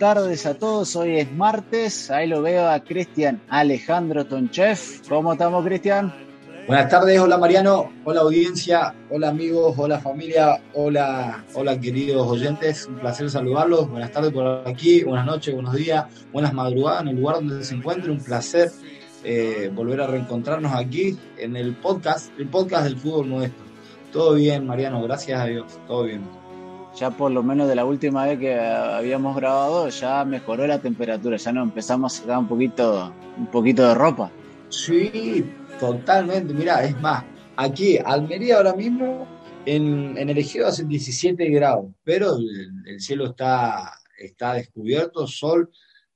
Tardes a todos. Hoy es martes. Ahí lo veo a Cristian Alejandro Tonchev. ¿Cómo estamos, Cristian? Buenas tardes, hola Mariano, hola audiencia, hola amigos, hola familia, hola, hola queridos oyentes. Un placer saludarlos. Buenas tardes por aquí, buenas noches, buenos días, buenas madrugadas en el lugar donde se encuentre. Un placer eh, volver a reencontrarnos aquí en el podcast, el podcast del fútbol nuestro. Todo bien, Mariano, gracias a Dios, todo bien ya por lo menos de la última vez que habíamos grabado, ya mejoró la temperatura, ya nos empezamos a sacar un poquito, un poquito de ropa. Sí, totalmente. Mira, es más, aquí, Almería ahora mismo, en, el Egeo hace 17 grados, pero el, cielo está, está descubierto, sol,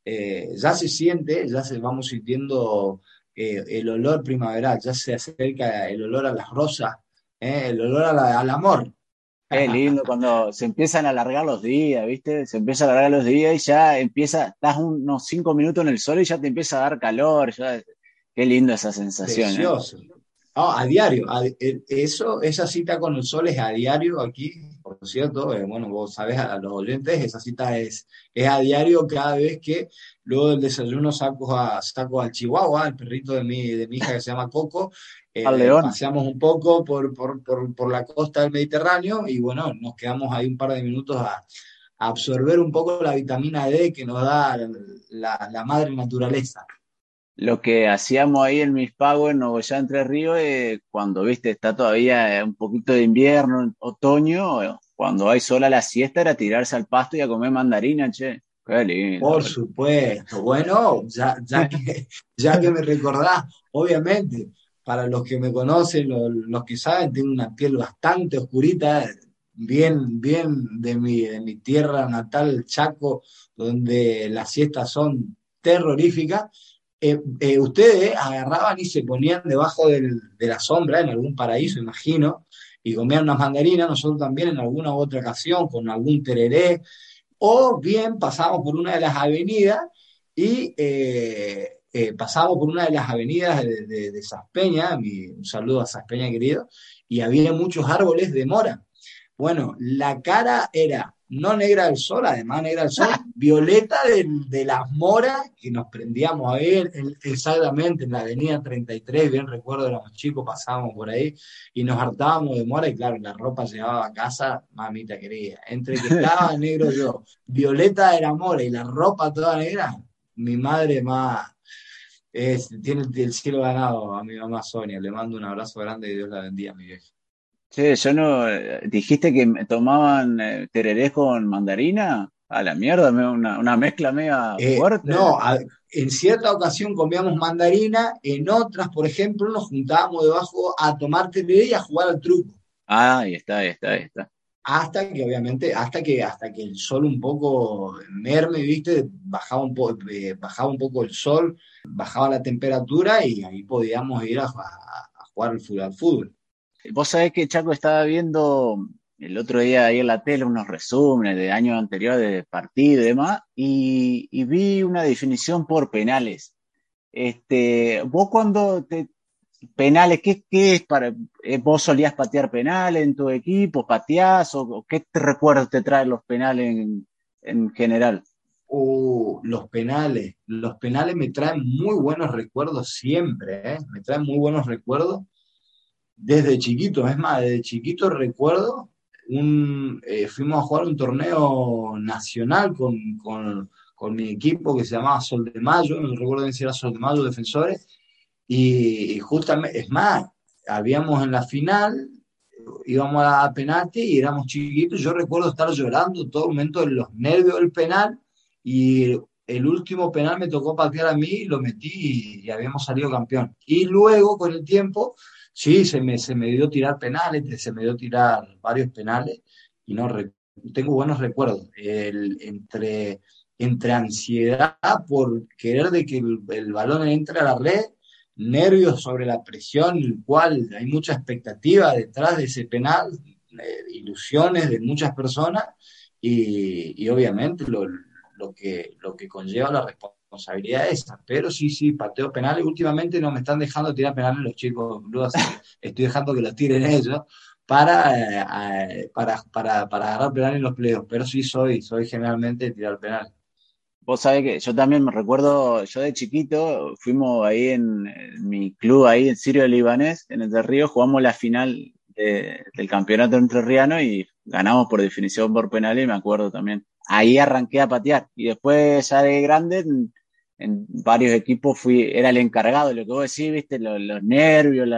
eh, ya se siente, ya se vamos sintiendo eh, el olor primaveral, ya se acerca el olor a las rosas, eh, el olor al amor. Qué lindo cuando se empiezan a alargar los días, ¿viste? Se empieza a alargar los días y ya empieza, estás unos cinco minutos en el sol y ya te empieza a dar calor. Ya, qué lindo esa sensación. ¿eh? Precioso. a diario. E, eso, esa cita con el sol es a diario aquí, cierto. Eh, bueno, vos sabés a los oyentes, esa cita es, es a diario cada vez que luego del desayuno saco, a, saco al chihuahua, el perrito de mi, de mi hija que se llama Coco, eh, paseamos un poco por, por, por, por, la costa del Mediterráneo y bueno, nos quedamos ahí un par de minutos a, absorber un poco la vitamina D que nos da la, la, madre naturaleza. Lo que hacíamos ahí en Mispago, en Nogoyá, Entre Ríos, eh, cuando viste, está todavía un poquito de invierno, otoño, cuando hay sol a la siesta, era tirarse al pasto y a comer mandarina, che. Qué lindo. Por supuesto. Bueno, ya, que, ya que me recordás, obviamente, para los que me conocen, los, que saben, tengo una piel bastante oscurita, bien, bien de mi, de mi tierra natal, Chaco, donde las siestas son terroríficas. Eh, eh, ustedes agarraban y se ponían debajo de la sombra, en algún paraíso, imagino, y comían unas mandarinas, nosotros también en alguna u otra ocasión, con algún tereré, o bien pasábamos por una de las avenidas y eh, eh, pasamos por una de las avenidas de, de, de Saspeña, un saludo a Saspeña querido, y había muchos árboles de mora. Bueno, la cara era no negra del sol, además negra del sol, violeta de, las moras, que nos prendíamos a ver exactamente en la avenida 33, bien recuerdo, éramos chicos, pasábamos por ahí y nos hartábamos de mora y claro, la ropa llevaba a casa, mamita querida, entre que estaba negro yo, violeta de la mora y la ropa toda negra, mi madre más, tiene el, cielo ganado a mi mamá Sonia. Le mando un abrazo grande y Dios la bendiga, mi vieja. Sí, yo no. Dijiste que tomaban eh, tererés con mandarina. A la mierda, una, una mezcla media eh, fuerte. No, en cierta ocasión comíamos mandarina, en otras, por ejemplo, nos juntábamos debajo a tomar tereré y a jugar al truco. Ah, ahí está, ahí está, ahí está hasta que obviamente, hasta que, hasta que el sol un poco merme, viste, bajaba un, eh, bajaba un poco el sol, bajaba la temperatura y ahí podíamos ir a, jugar al fútbol, al fútbol. Vos sabés que Chaco estaba viendo el otro día ahí en la tele unos resúmenes de años anteriores de partido y demás, y, vi una definición por penales. Este, vos cuando penales, ¿qué, ¿qué, es para eh, vos solías patear penales en tu equipo, pateás o, qué te recuerdos te traen los penales en, en general? Uh, los penales, los penales me traen muy buenos recuerdos siempre, ¿eh? me traen muy buenos recuerdos desde chiquito, es más, desde chiquito recuerdo un, eh, fuimos a jugar un torneo nacional con, con, con, mi equipo que se llamaba Sol de Mayo, no recuerdo si era Sol de Mayo Defensores, y, justamente, es más, habíamos en la final, íbamos a penalti y éramos chiquitos. Yo recuerdo estar llorando todo el momento en los nervios del penal y el último penal me tocó patear a mí y lo metí y, habíamos salido campeón. Y luego, con el tiempo, sí, se me, se me dio tirar penales, se me dio tirar varios penales y no tengo buenos recuerdos. El, entre, entre ansiedad por querer de que el, el balón entre a la red nervios sobre la presión, el cual hay mucha expectativa detrás de ese penal, eh, ilusiones de muchas personas y, obviamente lo, que, lo que conlleva la responsabilidad esa. Pero sí, sí, pateo penales. Últimamente no me están dejando tirar penales los chicos, estoy dejando que los tiren ellos para, eh, para, para, para agarrar penales en los pleos. Pero sí soy, soy generalmente tirar penales. Vos sabés que yo también me recuerdo, yo de chiquito, fuimos ahí en, mi club, ahí en Sirio Libanés, en Entre Ríos, jugamos la final del campeonato entrerriano y ganamos por definición por penal y me acuerdo también. Ahí arranqué a patear y después ya de grande en, varios equipos fui, era el encargado, lo que vos decís, viste, los, nervios,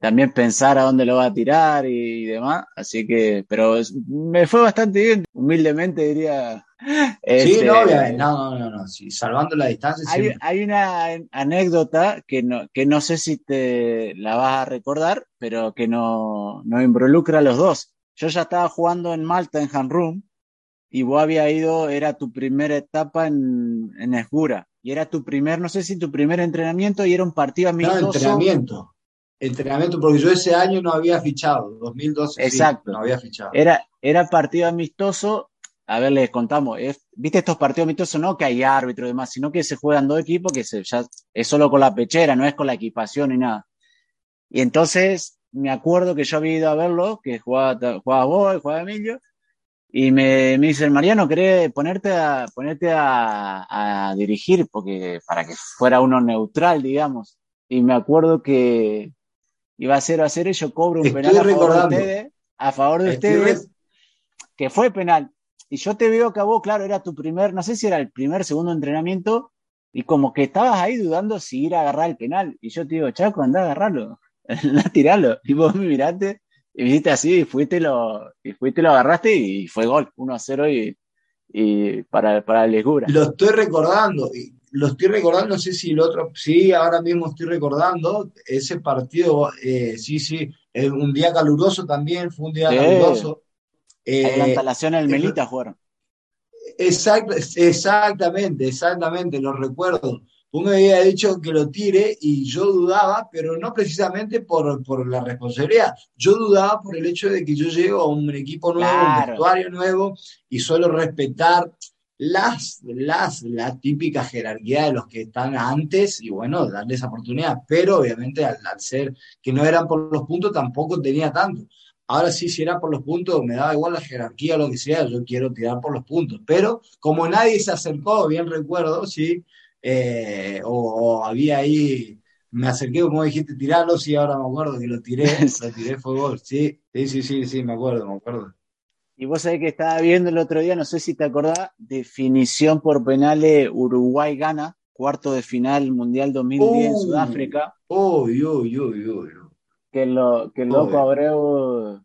también pensar a dónde lo va a tirar y, y demás. Así que, pero me fue bastante bien, humildemente diría, sí, este, no, no, no, no, salvando la distancia. Hay, una anécdota que no, que no sé si te la vas a recordar, pero que no, no involucra a los dos. Yo ya estaba jugando en Malta, en Hanrum, y vos había ido, era tu primera etapa en, en Esgura, y era tu primer, no sé si tu primer entrenamiento, y era un partido amistoso. No, entrenamiento. Entrenamiento, porque yo ese año no había fichado, 2012 Exacto. no había fichado. Era, era partido amistoso a ver, les contamos, viste estos partidos amistosos, no que hay árbitro y demás, sino que se juegan dos equipos que se, ya es solo con la pechera, no es con la equipación ni nada. Y entonces me acuerdo que yo había ido a verlo, que jugaba, jugaba vos, jugaba Emilio, y me, me dice, Mariano, ¿querés ponerte a, ponerte a, a, dirigir? Porque para que fuera uno neutral, digamos. Y me acuerdo que iba a 0 a 0 y yo cobro un penal a favor de ustedes, a favor de ustedes, que fue penal. Y yo te veo que a vos, claro, era tu primer, no sé si era el primer, segundo entrenamiento, y como que estabas ahí dudando si ir a agarrar el penal. Y yo te digo, Chaco, anda a agarrarlo, anda a tirarlo. Y vos me miraste y me así, y fuiste, lo, y fuiste, lo agarraste y fue gol, 1 a 0 y, y para, para Legura. Lo estoy recordando, lo estoy recordando, no sé si el otro, sí, ahora mismo estoy recordando ese partido, eh, sí, sí, un día caluroso también, fue un día caluroso. Eh, la instalación en el Melita fueron. exactamente, exactamente, lo recuerdo. Uno había dicho que lo tire y yo dudaba, pero no precisamente por, por, la responsabilidad. Yo dudaba por el hecho de que yo llego a un equipo nuevo, un vestuario nuevo y suelo respetar las, las, la típica jerarquía de los que están antes y bueno, darles oportunidad. Pero obviamente al, al ser que no eran por los puntos tampoco tenía tanto. Ahora sí, si era por los puntos, me daba igual la jerarquía o lo que sea, yo quiero tirar por los puntos. Pero como nadie se acercó, bien recuerdo, sí, eh, o, había ahí, me acerqué, como dijiste, tirarlo, sí, ahora me acuerdo que lo tiré, lo tiré, fue gol, sí, sí, sí, sí, sí, me acuerdo, me acuerdo. Y vos sabés que estaba viendo el otro día, no sé si te acordás, definición por penales Uruguay gana, cuarto de final Mundial 2010 en Sudáfrica. Uy, uy, uy, uy que, lo, que el loco Abreu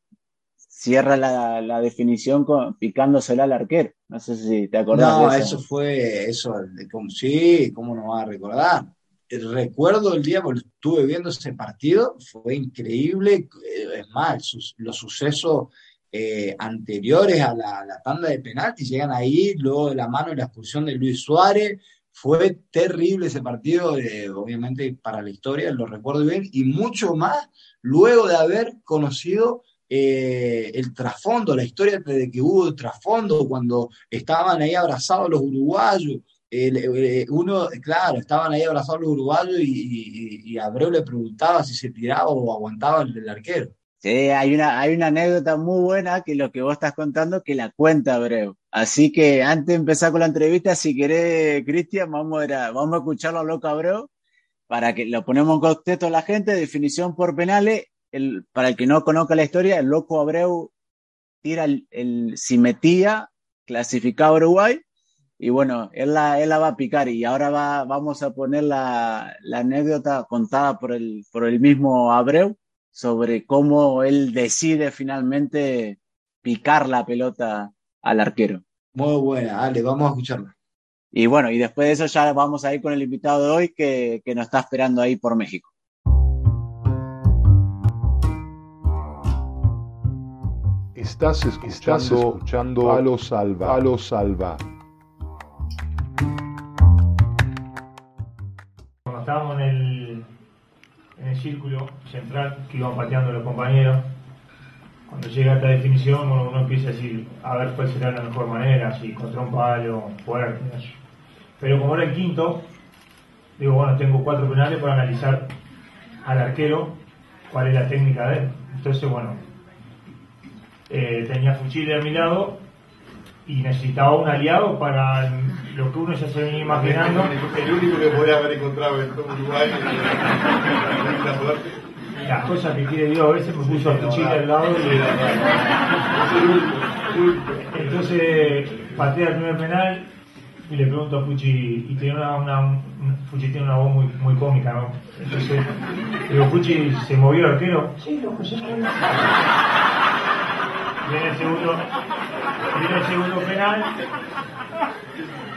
cierra la, la, definición con, picándosela al arquero. No sé si te acordás. No, eso. fue, eso, como, sí, ¿cómo no va a recordar? Recuerdo el día, porque estuve viendo ese partido, fue increíble. Eh, es más, los sucesos eh, anteriores a la, la, tanda de penaltis llegan ahí, luego de la mano y la expulsión de Luis Suárez. Fue terrible ese partido, eh, obviamente para la historia, lo recuerdo bien, y mucho más luego de haber conocido eh, el trasfondo, la historia de que hubo el trasfondo cuando estaban ahí abrazados los uruguayos. Eh, uno, claro, estaban ahí abrazados los uruguayos y, Abreu le preguntaba si se tiraba o aguantaba el arquero. Sí, hay una, hay una anécdota muy buena que lo que vos estás contando que la cuenta Abreu. Así que antes de empezar con la entrevista, si querés, Cristian, vamos, a, vamos a escucharlo a Loco Abreu para que lo ponemos en contexto a la gente, definición por penales, el, para el que no conozca la historia, el loco Abreu tira el, el si metía, a Uruguay, y bueno, él la, él la va a picar y ahora va, vamos a poner la, la anécdota contada por el, por el mismo Abreu sobre cómo él decide finalmente picar la pelota al arquero. Muy buena, dale, vamos a escucharla. Y bueno, y después de eso ya vamos a ir con el invitado de hoy que, que nos está esperando ahí por México. Estás escuchando, a los Salva. A los Salva. Cuando estábamos en el, en el círculo central que iban pateando los compañeros, cuando llega a esta definición uno, empieza a decir a ver cuál será la mejor manera, si contra un palo, fuerte. Pero como era el quinto, digo, bueno, tengo cuatro penales para analizar al arquero cuál es la técnica de él. Entonces, bueno, eh, tenía Fuchile a mi lado y necesitaba un aliado para lo que uno ya se venía imaginando. El único que podía haber encontrado en todo Uruguay. Las cosas que quiere Dios, a veces me puso a Fuchile al lado y... Entonces patea el primer penal y le pregunto a Fuchi, y tiene una, una, Fuchi tiene una voz muy, muy cómica, ¿no? Entonces, digo, Fuchi, ¿se movió el arquero? Sí, lo se Viene el segundo, viene el segundo penal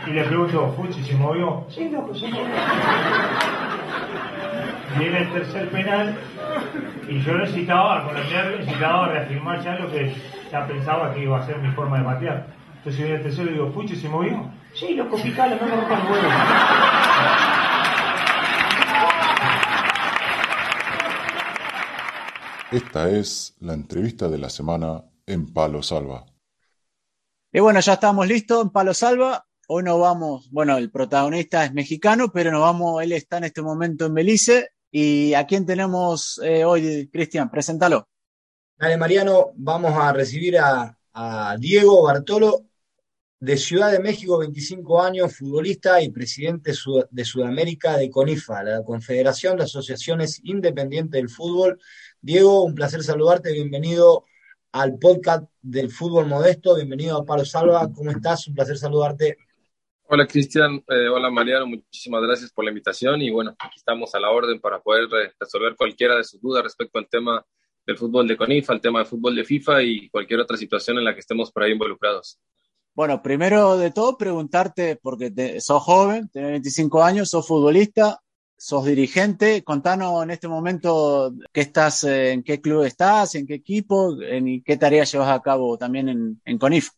y le pregunto, Fuchi, ¿se movió? Sí, lo se Viene el tercer penal y yo necesitaba, con el nervio, necesitaba reafirmar ya lo que ya pensaba que iba a ser mi forma de patear. Entonces viene el tercero y digo, Fuchi, ¿se movió? Sí, loco, picalo, no me rompan huevo. Esta es la entrevista de la semana en Palo Salva. Y bueno, ya estamos listos en Palo Salva. Hoy nos vamos, bueno, el protagonista es mexicano, pero nos vamos, él está en este momento en Belice. ¿Y a quién tenemos eh, hoy, Cristian? Preséntalo. Dale, Mariano, vamos a recibir a, a Diego Bartolo, de Ciudad de México, 25 años, futbolista y presidente de Sudamérica de CONIFA, la Confederación de Asociaciones Independientes del Fútbol. Diego, un placer saludarte, bienvenido al podcast del fútbol modesto, bienvenido a Palo Salva, ¿cómo estás? Un placer saludarte. Hola Cristian, eh, hola Mariano, muchísimas gracias por la invitación y bueno, aquí estamos a la orden para poder resolver cualquiera de sus dudas respecto al tema del fútbol de CONIFA, al tema del fútbol de FIFA y cualquier otra situación en la que estemos por ahí involucrados. Bueno, primero de todo, preguntarte, porque sos joven, tenés 25 años, sos futbolista, sos dirigente. Contanos en este momento qué estás, eh, en qué club estás, en qué equipo, en qué tareas llevas a cabo también en, en CONIF.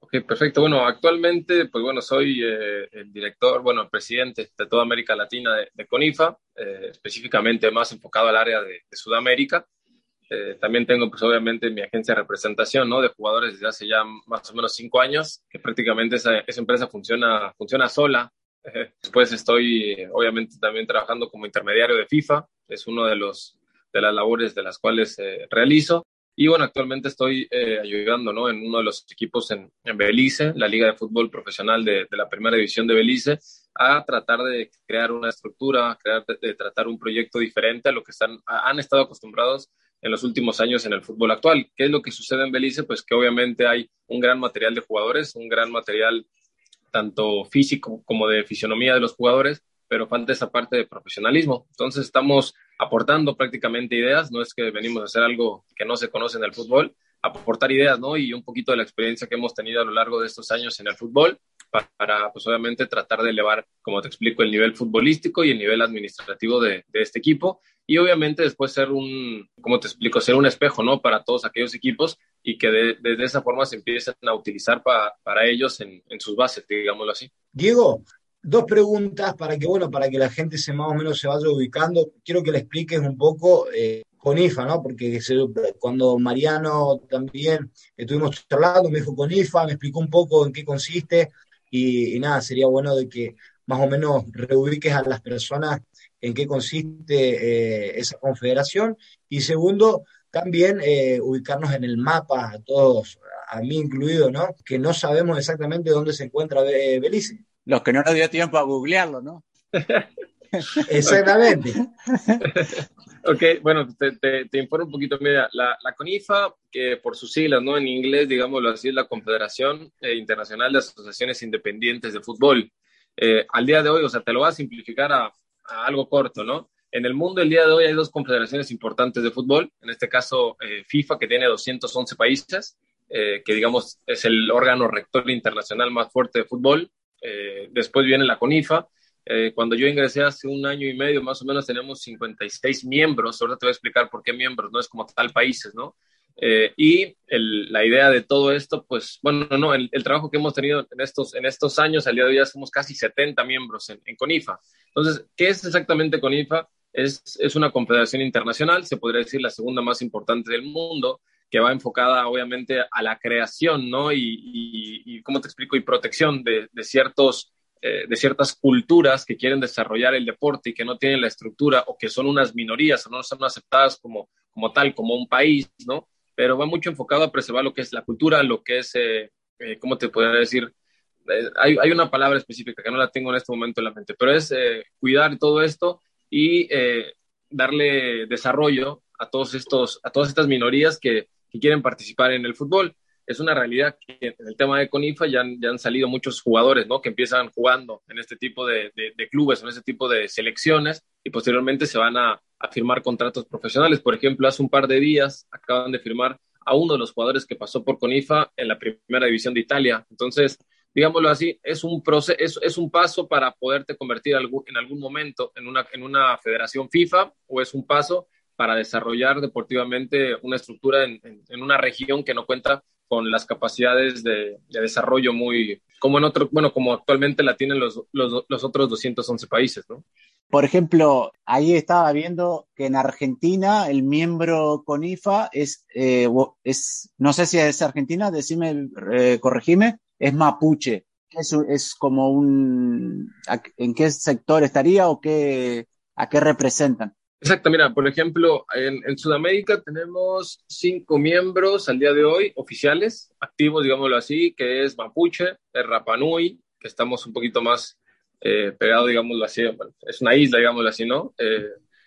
Ok, perfecto. Bueno, actualmente, pues bueno, soy eh, el director, bueno, el presidente de toda América Latina de, CONIFA, eh, específicamente más enfocado al área de Sudamérica. Eh, también tengo, pues obviamente, mi agencia de representación, ¿no? De jugadores desde hace ya más o menos cinco años, que prácticamente esa, esa empresa funciona, funciona sola. Después estoy, obviamente, también trabajando como intermediario de FIFA. Es uno de los de las labores de las cuales eh, realizo. Y bueno, actualmente estoy eh, ayudando ¿no? en uno de los equipos en, en Belice, la Liga de Fútbol Profesional de, de, la Primera División de Belice, a tratar de crear una estructura, crear, de, de, tratar un proyecto diferente a lo que están, han estado acostumbrados en los últimos años en el fútbol actual. ¿Qué es lo que sucede en Belice? Pues que obviamente hay un gran material de jugadores, un gran material tanto físico como de fisionomía de los jugadores, pero falta esa parte de profesionalismo. Entonces estamos aportando prácticamente ideas, no es que venimos a hacer algo que no se conoce en el fútbol, aportar ideas, ¿no? Y un poquito de la experiencia que hemos tenido a lo largo de estos años en el fútbol para, pues obviamente, tratar de elevar, como te explico, el nivel futbolístico y el nivel administrativo de, este equipo y obviamente después ser un, como te explico, ser un espejo, ¿no? Para todos aquellos equipos y que de, de, esa forma se empiecen a utilizar para, para ellos en, en, sus bases, digámoslo así. Diego, dos preguntas para que, bueno, para que la gente se más o menos se vaya ubicando. Quiero que le expliques un poco eh, con IFA, ¿no? Porque se, cuando Mariano también estuvimos charlando, me dijo con IFA, me explicó un poco en qué consiste y, y nada, sería bueno de que más o menos reubiques a las personas en qué consiste eh, esa confederación y segundo, también eh, ubicarnos en el mapa, a todos, a mí incluido, ¿no? Que no sabemos exactamente dónde se encuentra Belice. Los que no nos dio tiempo a googlearlo, ¿no? Exactamente. ok, bueno, te, te, te, informo un poquito. Mira, la, la, CONIFA, que por sus siglas, ¿no? En inglés, digámoslo así, es la Confederación eh, Internacional de Asociaciones Independientes de Fútbol. Eh, al día de hoy, o sea, te lo voy a simplificar a, a algo corto, ¿no? en el mundo el día de hoy hay dos confederaciones importantes de fútbol, en este caso eh, FIFA, que tiene 211 países, eh, que digamos es el órgano rector internacional más fuerte de fútbol. Eh, después viene la CONIFA. cuando yo ingresé hace un año y medio, más o menos tenemos 56 miembros. Ahora te voy a explicar por qué miembros, no es como tal países, ¿no? Y la idea de todo esto, pues, bueno, no, el, trabajo que hemos tenido en estos, en estos años, al día de hoy ya somos casi 70 miembros en, en CONIFA. Entonces, ¿qué es exactamente CONIFA? Es, es, una confederación internacional, se podría decir la segunda más importante del mundo, que va enfocada obviamente a la creación, ¿no? Y, y, ¿cómo te explico? Y protección de, de ciertos, eh, de ciertas culturas que quieren desarrollar el deporte y que no tienen la estructura o que son unas minorías o no son aceptadas como, como tal, como un país, ¿no? Pero va mucho enfocado a preservar lo que es la cultura, lo que es, eh, eh, ¿cómo te podría decir? hay, hay, una palabra específica que no la tengo en este momento en la mente, pero es cuidar todo esto y darle desarrollo a, todos estos, a todas estas minorías que quieren participar en el fútbol. Es una realidad que en el tema de CONIFA ya han, ya han salido muchos jugadores, ¿no? Que empiezan jugando en este tipo de, de, clubes, en este tipo de selecciones y posteriormente se van a, a firmar contratos profesionales. Por ejemplo, hace un par de días acaban de firmar a uno de los jugadores que pasó por CONIFA en la primera división de Italia. Entonces, digámoslo así, es un, proceso, es, es, un paso para poderte convertir en algún momento en una, en una federación FIFA o es un paso para desarrollar deportivamente una estructura en, en, una región que no cuenta con las capacidades de, de, desarrollo muy, como en otro, bueno, como actualmente la tienen los, los, los otros 211 países, ¿no? Por ejemplo, ahí estaba viendo que en Argentina el miembro CONIFA es, eh, es no sé si es Argentina, decime, eh, corregime, es mapuche. Es, es como un, ¿en qué sector estaría o qué, a qué representan? Exacto, mira, por ejemplo, en, en, Sudamérica tenemos cinco miembros al día de hoy oficiales, activos, digámoslo así, que es Mapuche, Rapanui, que estamos un poquito más eh, pegados, digámoslo así, bueno, es una isla, digámoslo así, ¿no? Eh,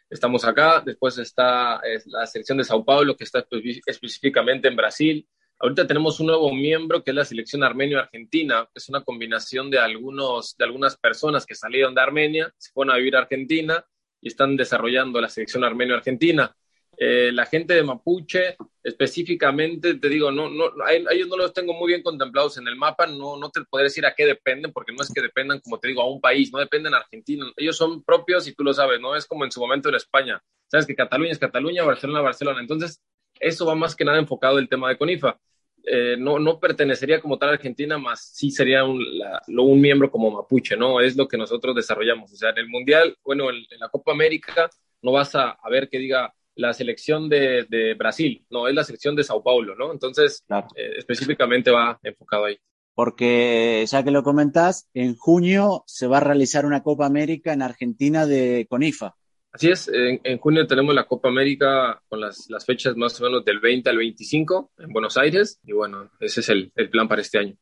estamos acá, después está la selección de Sao Paulo, que está específicamente en Brasil, Ahorita tenemos un nuevo miembro que es la selección armenio-argentina. Es una combinación de, algunos, de algunas personas que salieron de Armenia, se fueron a vivir a Argentina y están desarrollando la selección armenio-argentina. Eh, la gente de Mapuche, específicamente, te digo, no, no, a ellos no los tengo muy bien contemplados en el mapa, no, no te podré decir a qué dependen, porque no es que dependan, como te digo, a un país, no dependen de Argentina, ellos son propios y tú lo sabes, no es como en su momento en España, sabes que Cataluña es Cataluña, Barcelona, Barcelona, entonces eso va más que nada enfocado el tema de CONIFA. Eh, no, no pertenecería como tal a Argentina, más sí sería un, un, miembro como mapuche, ¿no? Es lo que nosotros desarrollamos. O sea, en el Mundial, bueno, en, la Copa América no vas a, ver que diga la selección de, de, Brasil, no, es la selección de Sao Paulo, ¿no? Entonces, eh, específicamente va enfocado ahí. Porque ya que lo comentás, en junio se va a realizar una Copa América en Argentina de CONIFA. Así es, en, junio tenemos la Copa América con las, las, fechas más o menos del 20 al 25 en Buenos Aires y bueno, ese es el, el plan para este año.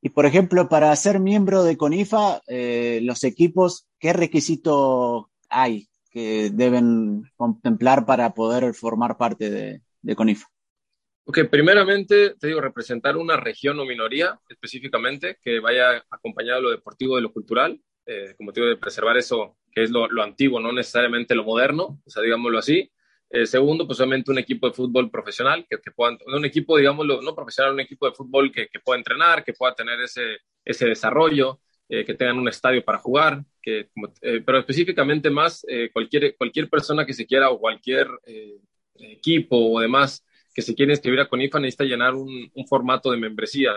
Y por ejemplo, para ser miembro de CONIFA, eh, los equipos, ¿qué requisito hay que deben contemplar para poder formar parte de, de CONIFA? Ok, primeramente te digo, representar una región o minoría específicamente que vaya acompañado de lo deportivo, de lo cultural, eh, como te digo, de preservar eso que es lo, lo, antiguo, no necesariamente lo moderno, o sea, digámoslo así. Eh, segundo, pues obviamente un equipo de fútbol profesional, que, que puedan, un equipo, digámoslo, no profesional, un equipo de fútbol que, que pueda entrenar, que pueda tener ese, ese desarrollo, eh, que tengan un estadio para jugar, que, eh, pero específicamente más eh, cualquier, cualquier persona que se quiera o cualquier equipo o demás que se quiera inscribir a CONIFA necesita llenar un formato de membresía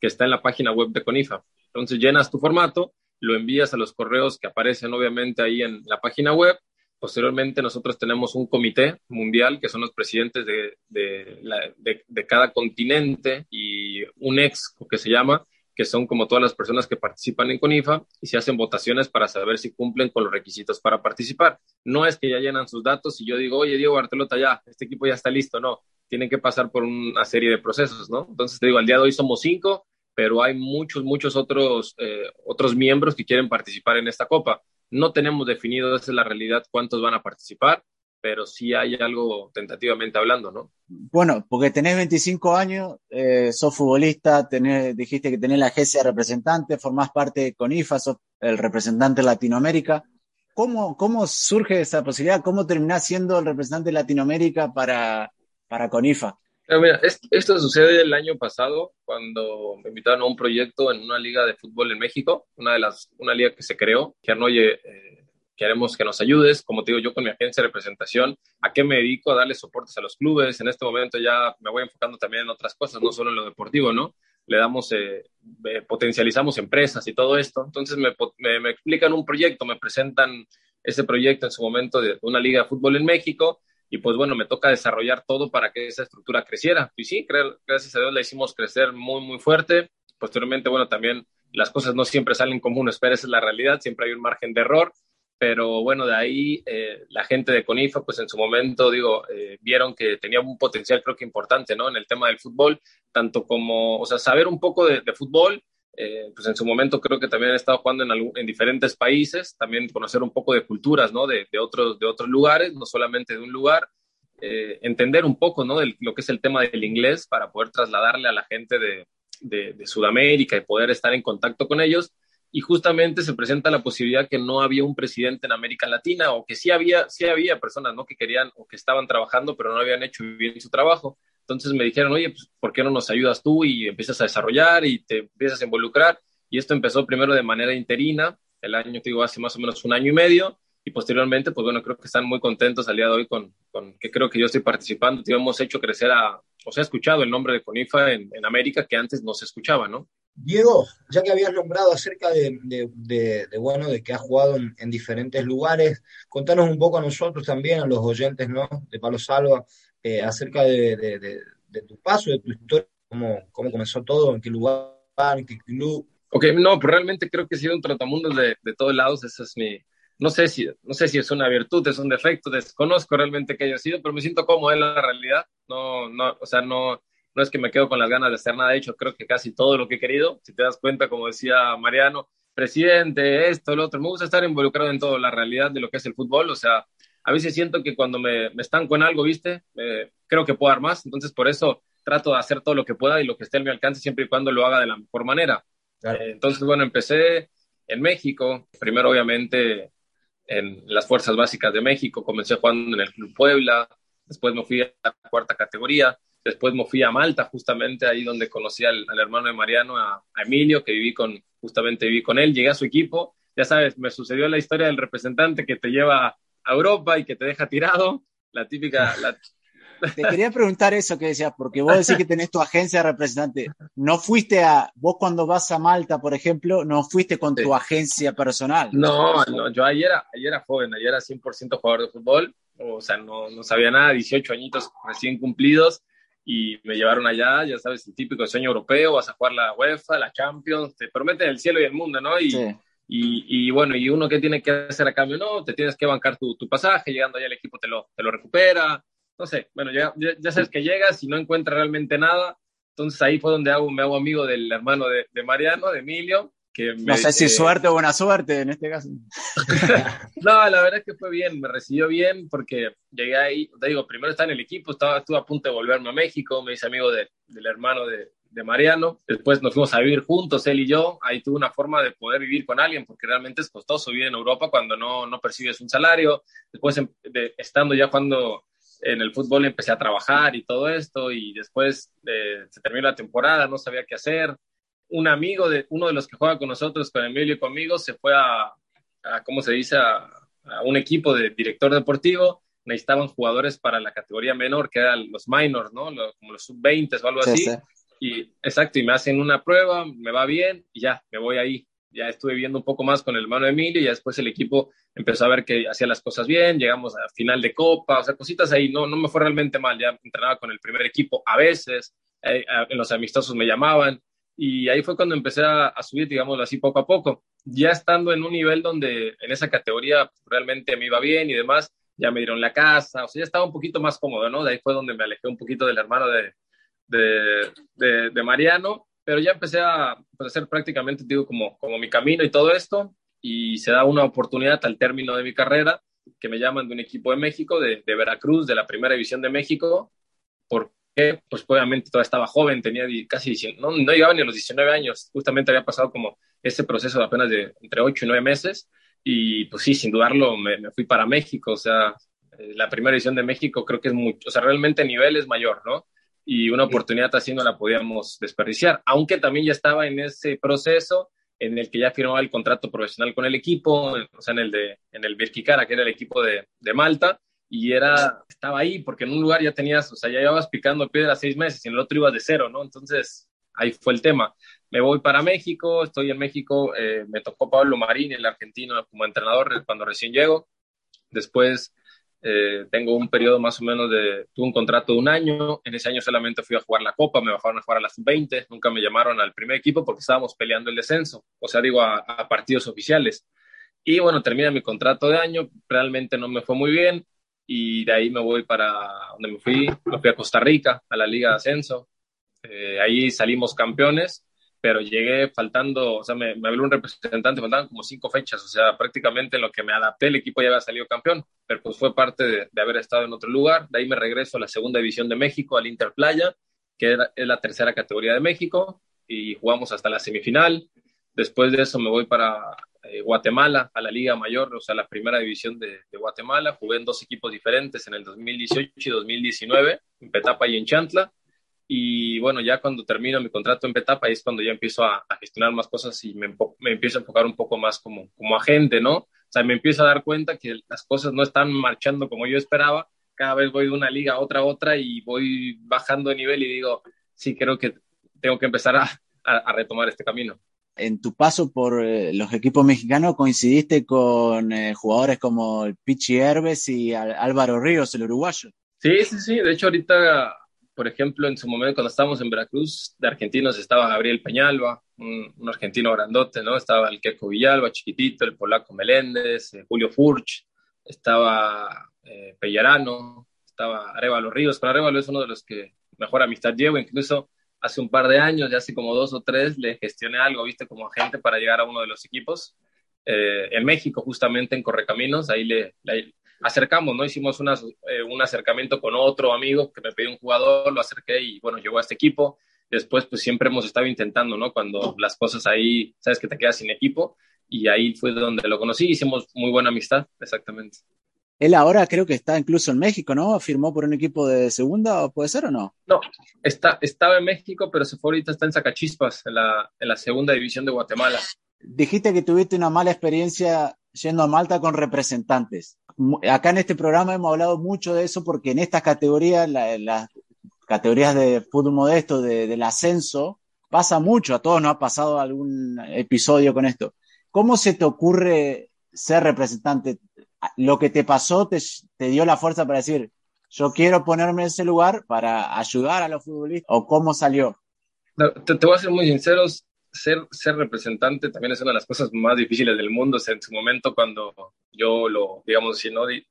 que está en la página web de CONIFA. Entonces llenas tu formato, lo envías a los correos que aparecen obviamente ahí en la página web. Posteriormente nosotros tenemos un comité mundial que son los presidentes de, de, cada continente y un ex que se llama, que son como todas las personas que participan en CONIFA y se hacen votaciones para saber si cumplen con los requisitos para participar. No es que ya llenan sus datos y yo digo, oye, Diego Bartelota, ya, este equipo ya está listo, no, tienen que pasar por una serie de procesos, ¿no? Entonces te digo, al día de hoy somos cinco, pero hay muchos, muchos otros, eh, otros miembros que quieren participar en esta copa. No tenemos definido, esa es la realidad, cuántos van a participar, pero sí hay algo tentativamente hablando, ¿no? Bueno, porque tenés 25 años, eh, sos futbolista, tenés, dijiste que tenés la agencia representante, formás parte de CONIFA, sos el representante de Latinoamérica. ¿cómo, ¿cómo surge esa posibilidad? ¿Cómo terminás siendo el representante de Latinoamérica para, para CONIFA? Mira, esto sucede el año pasado cuando me invitaron a un proyecto en una liga de fútbol en México, una de las, una liga que se creó, que oye, eh, queremos que nos ayudes, como te digo yo con mi agencia de representación, ¿a qué me dedico? A darle soportes a los clubes, en este momento ya me voy enfocando también en otras cosas, no solo en lo deportivo, ¿no? Le damos, eh, eh, potencializamos empresas y todo esto, entonces me, me, me explican un proyecto, me presentan ese proyecto en su momento de una liga de fútbol en México, y pues bueno, me toca desarrollar todo para que esa estructura creciera. Y sí, gracias a Dios la hicimos crecer muy, muy fuerte. Posteriormente, bueno, también las cosas no siempre salen como uno espera, esa es la realidad, siempre hay un margen de error, pero bueno, de ahí eh, la gente de Conifa, pues en su momento, digo, eh, vieron que tenía un potencial creo que importante, ¿no? En el tema del fútbol, tanto como, o sea, saber un poco de, de fútbol, eh, pues en su momento creo que también he estado jugando en, en diferentes países, también conocer un poco de culturas, ¿no? De, de, otros, de otros lugares, no solamente de un lugar, eh, entender un poco, ¿no? De lo que es el tema del inglés para poder trasladarle a la gente de, de, de, Sudamérica y poder estar en contacto con ellos. Y justamente se presenta la posibilidad que no había un presidente en América Latina o que sí había, sí había personas, ¿no? Que querían o que estaban trabajando, pero no habían hecho bien su trabajo. Entonces me dijeron, oye, pues, ¿por qué no nos ayudas tú y empiezas a desarrollar y te empiezas a involucrar? Y esto empezó primero de manera interina, el año, te digo, hace más o menos un año y medio, y posteriormente, pues bueno, creo que están muy contentos al día de hoy con, con que creo que yo estoy participando, te hemos hecho crecer a, o sea, escuchado el nombre de CONIFA en, en, América que antes no se escuchaba, ¿no? Diego, ya que habías nombrado acerca de, de, de, de bueno, de que has jugado en, en, diferentes lugares, contanos un poco a nosotros también, a los oyentes, ¿no? De Palo Salva, eh, acerca de, de, de, tu paso, de tu historia, cómo, cómo comenzó todo, en qué lugar, en qué club. Ok, no, pues realmente creo que he sido un trotamundos de, de todos lados, esa es mi, no sé, si, no sé si es una virtud, es un defecto, desconozco realmente que haya sido, pero me siento cómodo en la realidad, no, no, o sea, no, no es que me quedo con las ganas de hacer nada, de hecho creo que casi todo lo que he querido, si te das cuenta, como decía Mariano, presidente, esto, lo otro, me gusta estar involucrado en todo, la realidad de lo que es el fútbol, o sea, a veces siento que cuando me, me estanco en algo, ¿viste? Eh, creo que puedo dar más, entonces por eso trato de hacer todo lo que pueda y lo que esté a mi alcance siempre y cuando lo haga de la mejor manera. Claro. Eh, entonces, bueno, empecé en México, primero obviamente en las Fuerzas Básicas de México, comencé jugando en el Club Puebla, después me fui a la cuarta categoría, después me fui a Malta, justamente ahí donde conocí al, al hermano de Mariano, a, a, Emilio, que viví con, justamente viví con él, llegué a su equipo, ya sabes, me sucedió la historia del representante que te lleva a Europa y que te deja tirado, la típica... La... Te quería preguntar eso que decías, porque vos decís que tenés tu agencia de representante. ¿No fuiste a, vos cuando vas a Malta, por ejemplo, no fuiste con sí. tu agencia personal? No, no, yo ayer era, ayer era joven, ayer era 100% jugador de fútbol, o sea, no, no sabía nada, 18 añitos recién cumplidos, y me llevaron allá, ya sabes, el típico sueño europeo, vas a jugar la UEFA, la Champions, te prometen el cielo y el mundo, ¿no? Y, sí. Y, y, bueno, y uno que tiene que hacer a cambio, no, te tienes que bancar tu, tu pasaje, llegando allá el equipo te lo, te lo recupera, no sé, bueno, ya, ya, sabes que llegas y no encuentras realmente nada, entonces ahí fue donde hago, me hago amigo del hermano de, de Mariano, de Emilio, que me, no sé si eh, suerte o buena suerte en este caso. no, la verdad es que fue bien, me recibió bien porque llegué ahí, te digo, primero estaba en el equipo, estaba, estuve a punto de volverme a México, me hice amigo de, del hermano de, de Mariano. Después nos fuimos a vivir juntos, él y yo. Ahí tuve una forma de poder vivir con alguien, porque realmente es costoso vivir en Europa cuando no, no percibes un salario. Después, de, estando ya cuando en el fútbol, empecé a trabajar y todo esto. Y después eh, se terminó la temporada, no sabía qué hacer. Un amigo de uno de los que juega con nosotros, con Emilio y conmigo, se fue a, a ¿cómo se dice?, a, a un equipo de director deportivo necesitaban jugadores para la categoría menor, que eran los minors, ¿no? Los, como los sub-20 o algo sí, así. Sí. Y exacto, y me hacen una prueba, me va bien y ya, me voy ahí. Ya estuve viendo un poco más con el hermano Emilio y después el equipo empezó a ver que hacía las cosas bien, llegamos a final de copa, o sea, cositas ahí, no, no me fue realmente mal, ya entrenaba con el primer equipo a veces, eh, en los amistosos me llamaban y ahí fue cuando empecé a, a, subir, digámoslo así, poco a poco, ya estando en un nivel donde en esa categoría realmente me iba bien y demás, ya me dieron la casa, o sea, ya estaba un poquito más cómodo, ¿no? De ahí fue donde me alejé un poquito del hermano de, de, de, Mariano, pero ya empecé a pues, hacer prácticamente, digo, como, como mi camino y todo esto, y se da una oportunidad al término de mi carrera, que me llaman de un equipo de México, de, Veracruz, de la primera división de México, porque, pues obviamente todavía estaba joven, tenía casi, no, no llegaba ni a los 19 años, justamente había pasado como ese proceso de apenas de entre 8 y 9 meses, Y pues sí, sin dudarlo, me, me fui para México. O sea, eh, la primera edición de México creo que es mucho, o sea, realmente el nivel es mayor, ¿no? Y una oportunidad así no la podíamos desperdiciar, aunque también ya estaba en ese proceso en el que ya firmaba el contrato profesional con el equipo, o sea, en el de en el Birkikara, que era el equipo de, de Malta, y era, estaba ahí, porque en un lugar ya tenías, o sea, ya llevabas picando piedra seis meses y en el otro ibas de cero, ¿no? Entonces, ahí fue el tema. Me voy para México, estoy en México, eh, me tocó Pablo Marín, el argentino, como entrenador cuando recién llego. Después eh, tengo un periodo más o menos de, tuve un contrato de un año, en ese año solamente fui a jugar la Copa, me bajaron a jugar a las 20, nunca me llamaron al primer equipo porque estábamos peleando el descenso, o sea, digo, a, a partidos oficiales. Y bueno, termina mi contrato de año, realmente no me fue muy bien, y de ahí me voy para donde me fui, me fui a Costa Rica, a la Liga de Ascenso. Eh, ahí salimos campeones, pero llegué faltando, o sea, me, me habló un representante, faltaban como cinco fechas, o sea, prácticamente en lo que me adapté, el equipo ya había salido campeón, pero pues fue parte de, de haber estado en otro lugar. De ahí me regreso a la segunda división de México, al Inter Playa, que era, es la tercera categoría de México, y jugamos hasta la semifinal. Después de eso me voy para eh, Guatemala, a la Liga Mayor, o sea, la primera división de, de, Guatemala. Jugué en dos equipos diferentes en el 2018 y 2019, en Petapa y en Chantla. Y bueno, ya cuando termino mi contrato en Petapa, ahí es cuando ya empiezo a, a gestionar más cosas y me, me, empiezo a enfocar un poco más como, como agente, ¿no? O sea, me empiezo a dar cuenta que las cosas no están marchando como yo esperaba. Cada vez voy de una liga a otra, a otra y voy bajando de nivel y digo, sí, creo que tengo que empezar a, a, a retomar este camino en tu paso por eh, los equipos mexicanos coincidiste con eh, jugadores como el Pichi Herbes y Álvaro Ríos, el uruguayo. Sí, sí, sí. De hecho, ahorita, por ejemplo, en su momento, cuando estábamos en Veracruz, de argentinos estaba Gabriel Peñalba, un, argentino grandote, ¿no? Estaba el Queco Villalba, chiquitito, el polaco Meléndez, eh, Julio Furch, estaba eh, Pellarano, estaba Arevalo Ríos. Con Arevalo es uno de los que mejor amistad llevo, incluso hace un par de años, ya hace como dos o tres, le gestioné algo, viste, como agente para llegar a uno de los equipos. Eh, en México, justamente en Correcaminos, ahí le acercamos, ¿no? Hicimos una, eh, un acercamiento con otro amigo que me pidió un jugador, lo acerqué y bueno, llegó a este equipo. Después, pues siempre hemos estado intentando, ¿no? Cuando las cosas ahí, sabes que te quedas sin equipo y ahí fue donde lo conocí, hicimos muy buena amistad, exactamente. Él ahora creo que está incluso en México, ¿no? ¿Firmó por un equipo de segunda, puede ser o no? No, está, estaba en México, pero se fue ahorita, está en Zacachispas, en la, en la segunda división de Guatemala. Dijiste que tuviste una mala experiencia yendo a Malta con representantes. Acá en este programa hemos hablado mucho de eso porque en estas categorías, las la categorías de fútbol modesto, de, del ascenso, pasa mucho, a todos nos ha pasado algún episodio con esto. ¿Cómo se te ocurre ser representante? lo que te pasó te, dio la fuerza para decir, yo quiero ponerme en ese lugar para ayudar a los futbolistas, o cómo salió? Te, te voy a ser muy sincero, ser, ser representante también es una de las cosas más difíciles del mundo. O en su momento, cuando yo lo, digamos, si no eh,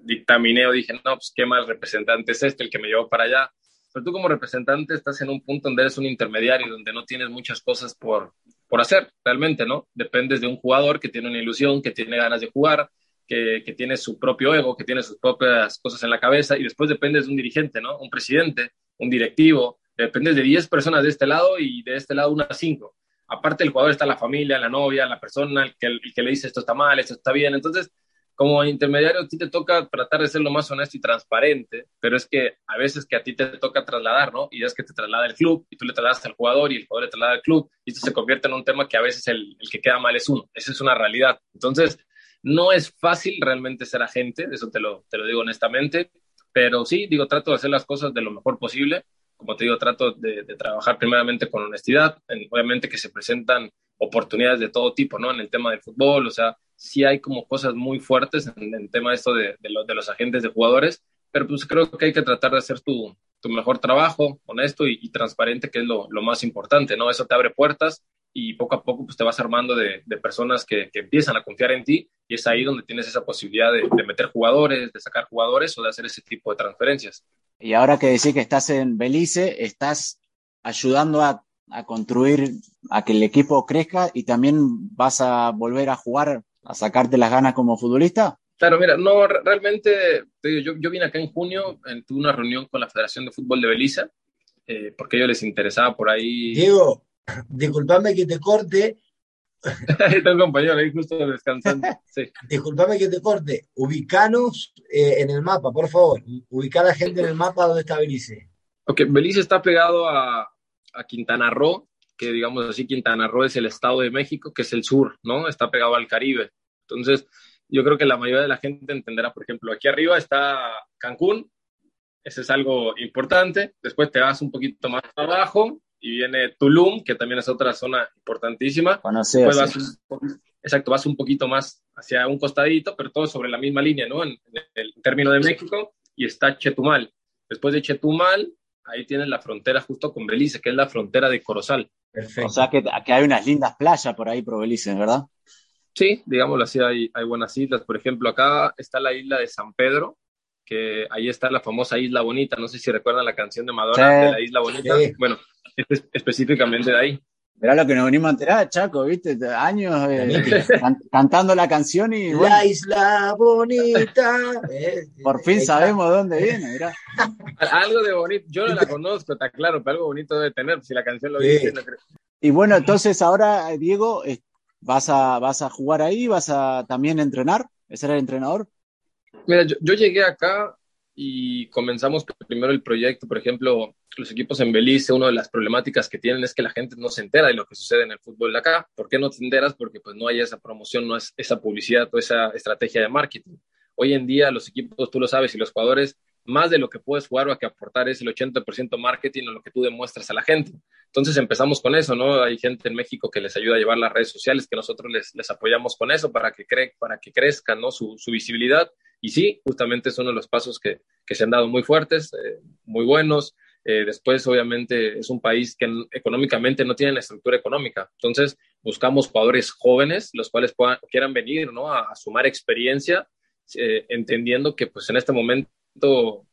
dictaminé dije, no, pues qué mal representante es este, el que me llevó para allá. Pero tú como representante estás en un punto donde eres un intermediario, donde no tienes muchas cosas por, por hacer, realmente, ¿no? Dependes de un jugador que tiene una ilusión, que tiene ganas de jugar, que, que, tiene su propio ego, que tiene sus propias cosas en la cabeza, y después dependes de un dirigente, ¿no? Un presidente, un directivo, dependes de 10 personas de este lado y de este lado unas 5. Aparte el jugador está la familia, la novia, la persona, el que, le dice esto está mal, esto está bien. Entonces, como intermediario, a ti te toca tratar de ser lo más honesto y transparente, pero es que a veces que a ti te toca trasladar, ¿no? Y es que te traslada el club y tú le trasladas al jugador y el jugador le traslada al club y esto se convierte en un tema que a veces el, el que queda mal es uno. Esa es una realidad. Entonces, no es fácil realmente ser agente, eso te lo, te lo digo honestamente, pero sí, digo, trato de hacer las cosas de lo mejor posible. Como te digo, trato de, de trabajar primeramente con honestidad. En, obviamente que se presentan oportunidades de todo tipo, ¿no? En el tema del fútbol, o sea, sí hay como cosas muy fuertes en el tema esto de, de, lo, de, los agentes de jugadores, pero pues creo que hay que tratar de hacer tu, tu mejor trabajo, honesto y, y transparente, que es lo, lo, más importante, ¿no? Eso te abre puertas y poco a poco pues te vas armando de, de personas que, que, empiezan a confiar en ti y es ahí donde tienes esa posibilidad de, de, meter jugadores, de sacar jugadores o de hacer ese tipo de transferencias. Y ahora que decís que estás en Belice, estás ayudando a, a construir, a que el equipo crezca y también vas a volver a jugar, a sacarte las ganas como futbolista. Claro, mira, no, realmente, te digo, yo, yo vine acá en junio, tuve una reunión con la Federación de Fútbol de Belice, eh, porque a ellos les interesaba por ahí. Diego, disculpame que te corte, está un compañero ahí justo descansando. Sí. Disculpame que te corte. Ubicanos eh, en el mapa, por favor. Ubicar a la gente en el mapa donde está Belice. Ok, Belice está pegado a, a Quintana Roo, que digamos así, Quintana Roo es el estado de México, que es el sur, ¿no? Está pegado al Caribe. Entonces, yo creo que la mayoría de la gente entenderá, por ejemplo, aquí arriba está Cancún, ese es algo importante. Después te vas un poquito más abajo y viene Tulum, que también es otra zona importantísima. Después vas un, exacto, vas un poquito más hacia un costadito, pero todo sobre la misma línea, ¿no? En, en el término de México, y está Chetumal. Después de Chetumal, ahí tienes la frontera justo con Belice, que es la frontera de Corozal. Perfecto. O sea que, que, hay unas lindas playas por ahí por Belice, ¿verdad? Sí, digámoslo así, hay, hay buenas islas. Por ejemplo, acá está la isla de San Pedro, que ahí está la famosa Isla Bonita. No sé si recuerdan la canción de Madonna sí, de la Isla Bonita. Sí. Bueno, es específicamente de ahí. Mirá lo que nos venimos a enterar, Chaco, ¿viste? Años eh, can cantando la canción y. Bueno, la Isla Bonita. Eh, por fin sabemos de dónde viene, mirá. algo de bonito, yo no la conozco, está claro, pero algo bonito debe tener, si la canción lo dice. No creo. Y bueno, entonces ahora, Diego, ¿vas a, vas a jugar ahí? ¿Vas a también entrenar? ¿Ser el entrenador? Mira, yo, yo llegué acá y comenzamos primero el proyecto, por ejemplo, los equipos en Belice, una de las problemáticas que tienen es que la gente no se entera de lo que sucede en el fútbol de acá. ¿Por qué no te enteras? Porque pues no hay esa promoción, no es esa publicidad o esa estrategia de marketing. Hoy en día los equipos, tú lo sabes, y los jugadores, más de lo que puedes jugar o a que aportar es el 80% marketing o lo que tú demuestras a la gente. Entonces empezamos con eso, ¿no? Hay gente en México que les ayuda a llevar las redes sociales, que nosotros les, les apoyamos con eso para que, cre para que crezca, ¿no? Su, su visibilidad. Y sí, justamente es uno de los pasos que, que se han dado muy fuertes, eh, muy buenos. Eh, después, obviamente, es un país que económicamente no tiene la estructura económica. Entonces, buscamos jugadores jóvenes, los cuales quieran venir ¿no? a, a sumar experiencia, eh, entendiendo que pues en este momento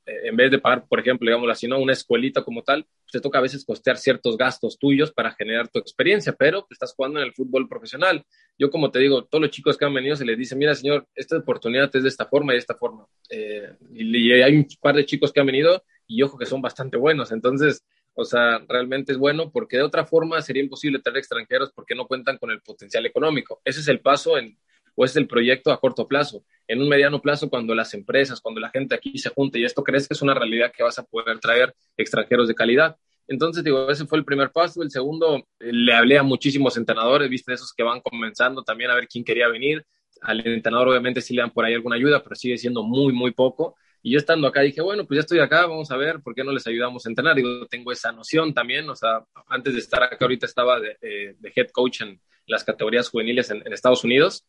en vez de pagar, por ejemplo, digamos así, ¿no? una escuelita como tal, te toca a veces costear ciertos gastos tuyos para generar tu experiencia, pero estás jugando en el fútbol profesional. Yo, como te digo, todos los chicos que han venido se les dice, mira, señor, esta oportunidad es de esta forma y de esta forma. Eh, y, y, hay un par de chicos que han venido y ojo que son bastante buenos. Entonces, o sea, realmente es bueno porque de otra forma sería imposible traer extranjeros porque no cuentan con el potencial económico. Ese es el paso en, o es el proyecto a corto plazo. En un mediano plazo, cuando las empresas, cuando la gente aquí se junte y esto crees que es una realidad que vas a poder traer extranjeros de calidad. Entonces, digo, ese fue el primer paso. El segundo, le hablé a muchísimos entrenadores, viste, esos que van comenzando también a ver quién quería venir. Al entrenador, obviamente, sí le dan por ahí alguna ayuda, pero sigue siendo muy, muy poco. Y yo estando acá dije, bueno, pues ya estoy acá, vamos a ver por qué no les ayudamos a entrenar. Digo, tengo esa noción también, o sea, antes de estar acá, ahorita estaba de, de, de head coach en las categorías juveniles en, en Estados Unidos.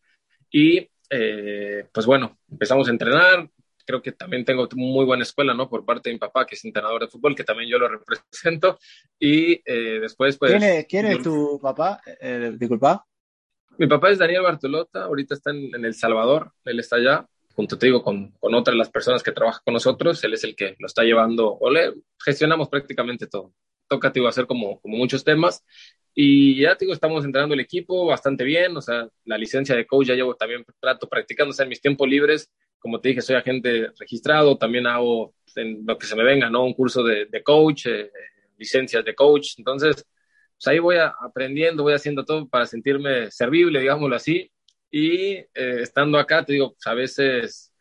Y eh, pues bueno, empezamos a entrenar. Creo que también tengo muy buena escuela, ¿no? Por parte de mi papá, que es entrenador de fútbol, que también yo lo represento. Y eh, después, pues. ¿Quién es, quién es tu papá? Eh, disculpa. Mi papá es Daniel Bartolota, ahorita está en, en, El Salvador, él está allá, junto te digo, con, con otra de las personas que trabajan con nosotros, él es el que lo está llevando, o le gestionamos prácticamente todo. Toca, te digo, hacer como, como muchos temas y ya te digo, estamos entrenando el equipo bastante bien, o sea, la licencia de coach ya llevo también trato practicando, o sea, en mis tiempos libres, como te dije, soy agente registrado, también hago en lo que se me venga, ¿no? Un curso de, de coach, eh, licencias de coach, entonces, pues ahí voy a, aprendiendo, voy haciendo todo para sentirme servible, digámoslo así, y eh, estando acá, te digo, pues a veces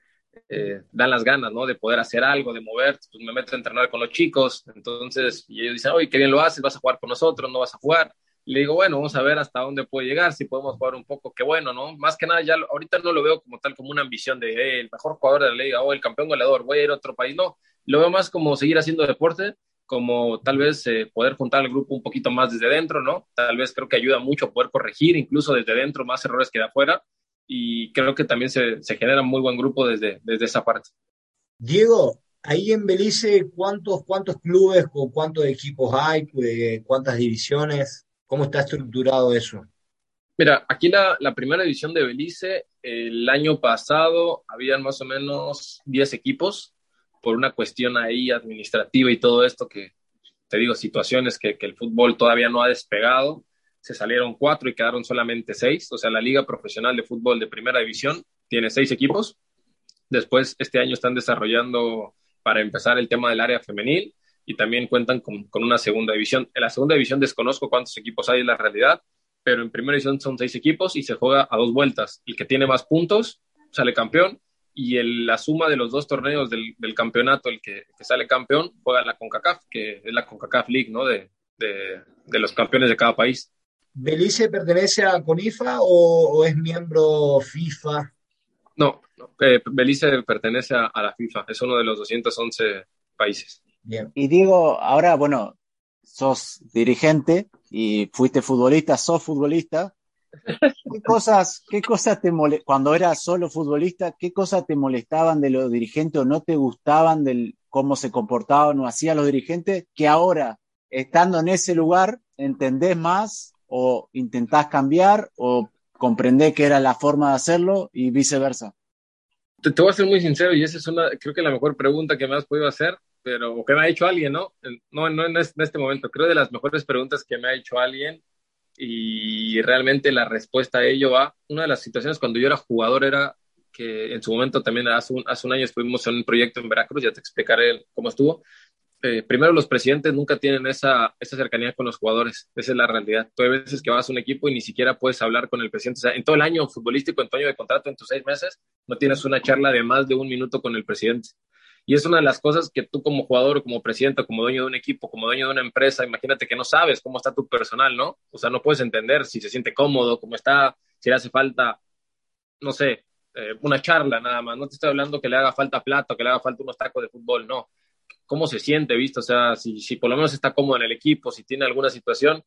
eh, dan las ganas, ¿no? De poder hacer algo, de mover, pues me meto a entrenar con los chicos, entonces, y ellos dicen, oye, qué bien lo haces, vas a jugar con nosotros, no vas a jugar, le digo, bueno, vamos a ver hasta dónde puede llegar, si podemos jugar un poco, qué bueno, ¿no? Más que nada, ya ahorita no lo veo como tal, como una ambición de hey, el mejor jugador de la liga o el campeón goleador, voy a ir a otro país, no, lo veo más como seguir haciendo deporte, como tal vez eh, poder juntar al grupo un poquito más desde dentro, ¿no? Tal vez creo que ayuda mucho poder corregir incluso desde dentro más errores que de afuera y creo que también se, se genera muy buen grupo desde, desde esa parte. Diego, ahí en Belice, ¿cuántos, cuántos clubes o cuántos equipos hay? ¿Cuántas divisiones? ¿Cómo está estructurado eso? Mira, aquí la, la, primera división de Belice, el año pasado habían más o menos 10 equipos por una cuestión ahí administrativa y todo esto que, te digo, situaciones que, que el fútbol todavía no ha despegado. Se salieron cuatro y quedaron solamente seis. O sea, la Liga Profesional de Fútbol de Primera División tiene seis equipos. Después, este año están desarrollando para empezar el tema del área femenil y también cuentan con, con, una segunda división. En la segunda división desconozco cuántos equipos hay en la realidad, pero en primera edición son seis equipos y se juega a dos vueltas. El que tiene más puntos sale campeón y el, la suma de los dos torneos del, del campeonato, el que, que, sale campeón, juega la CONCACAF, que es la CONCACAF League, ¿no? De, de, de los campeones de cada país. ¿Belice pertenece a CONIFA o, o es miembro FIFA? No, eh, Belice pertenece a, a, la FIFA, es uno de los 211 países. Bien. Y digo, ahora, bueno, sos dirigente y fuiste futbolista, sos futbolista. ¿Qué cosas, qué cosas te mole cuando eras solo futbolista, qué cosas te molestaban de los dirigentes o no te gustaban de cómo se comportaban o hacían los dirigentes que ahora, estando en ese lugar, entendés más o intentás cambiar o comprendés que era la forma de hacerlo y viceversa? Te, te voy a ser muy sincero y esa es una, creo que la mejor pregunta que me has podido hacer pero o que me ha hecho alguien, ¿no? No, no en este momento. Creo de las mejores preguntas que me ha hecho alguien y realmente la respuesta a ello va. Una de las situaciones cuando yo era jugador era que en su momento también hace un, hace un año estuvimos en un proyecto en Veracruz, ya te explicaré cómo estuvo. Eh, primero, los presidentes nunca tienen esa, esa cercanía con los jugadores. Esa es la realidad. Tú hay veces que vas a un equipo y ni siquiera puedes hablar con el presidente. O sea, en todo el año futbolístico, en tu año de contrato, en tus seis meses, no tienes una charla de más de un minuto con el presidente. Y es una de las cosas que tú como jugador, como presidente, como dueño de un equipo, como dueño de una empresa, imagínate que no sabes cómo está tu personal, ¿no? O sea, no puedes entender si se siente cómodo, cómo está, si le hace falta, no sé, eh, una charla nada más. No te estoy hablando que le haga falta plata, que le haga falta unos tacos de fútbol, no. ¿Cómo se siente, visto? O sea, si, si por lo menos está cómodo en el equipo, si tiene alguna situación,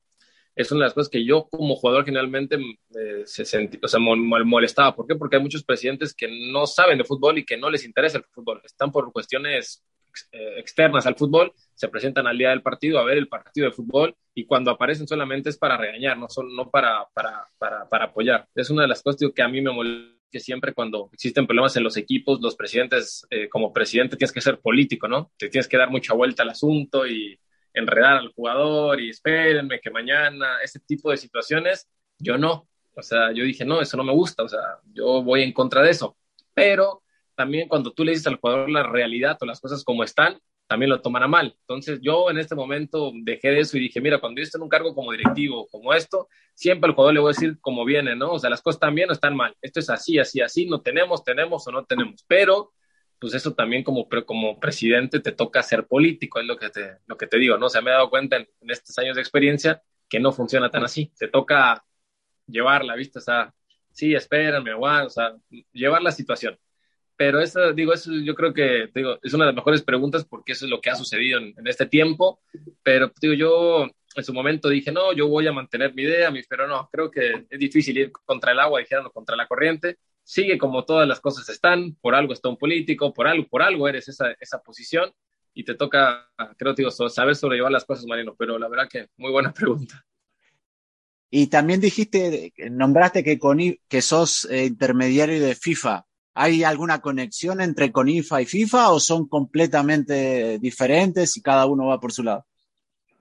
es una de las cosas que yo como jugador generalmente eh, se sentí, o sea, molestaba. ¿Por qué? Porque hay muchos presidentes que no saben de fútbol y que no les interesa el fútbol. Están por cuestiones eh, externas al fútbol, se presentan al día del partido a ver el partido de fútbol y cuando aparecen solamente es para regañar, no, son, no para, para, para, para apoyar. Es una de las cosas que a mí me molesta que siempre cuando existen problemas en los equipos, los presidentes, eh, como presidente tienes que ser político, ¿no? Te tienes que dar mucha vuelta al asunto y enredar al jugador y espérenme que mañana, ese tipo de situaciones, yo no. O sea, yo dije, no, eso no me gusta, o sea, yo voy en contra de eso. Pero también cuando tú le dices al jugador la realidad o las cosas como están, también lo tomará mal. Entonces yo en este momento dejé de eso y dije, mira, cuando yo esté en un cargo como directivo, como esto, siempre al jugador le voy a decir cómo viene, ¿no? O sea, las cosas están bien están mal. Esto es así, así, así, no tenemos, tenemos o no tenemos. Pero pues eso también como, como presidente te toca ser político, es lo que te, lo que te digo, ¿no? O sea, me he dado cuenta en, en estos años de experiencia que no funciona tan así. Te toca llevar la vista, o sea, sí, espérame, aguanta, o sea, llevar la situación. Pero eso, digo, eso yo creo que, digo, es una de las mejores preguntas porque eso es lo que ha sucedido en, en este tiempo. Pero, digo, yo en su momento dije, no, yo voy a mantener mi idea, pero no, creo que es difícil ir contra el agua, dijeron, contra la corriente sigue como todas las cosas están, por algo está un político, por algo, por algo eres esa, esa posición y te toca, creo, digo, saber sobrellevar las cosas, Marino, pero la verdad que muy buena pregunta. Y también dijiste, nombraste que, con, que sos eh, intermediario de FIFA. ¿Hay alguna conexión entre CONIFA y FIFA o son completamente diferentes y cada uno va por su lado?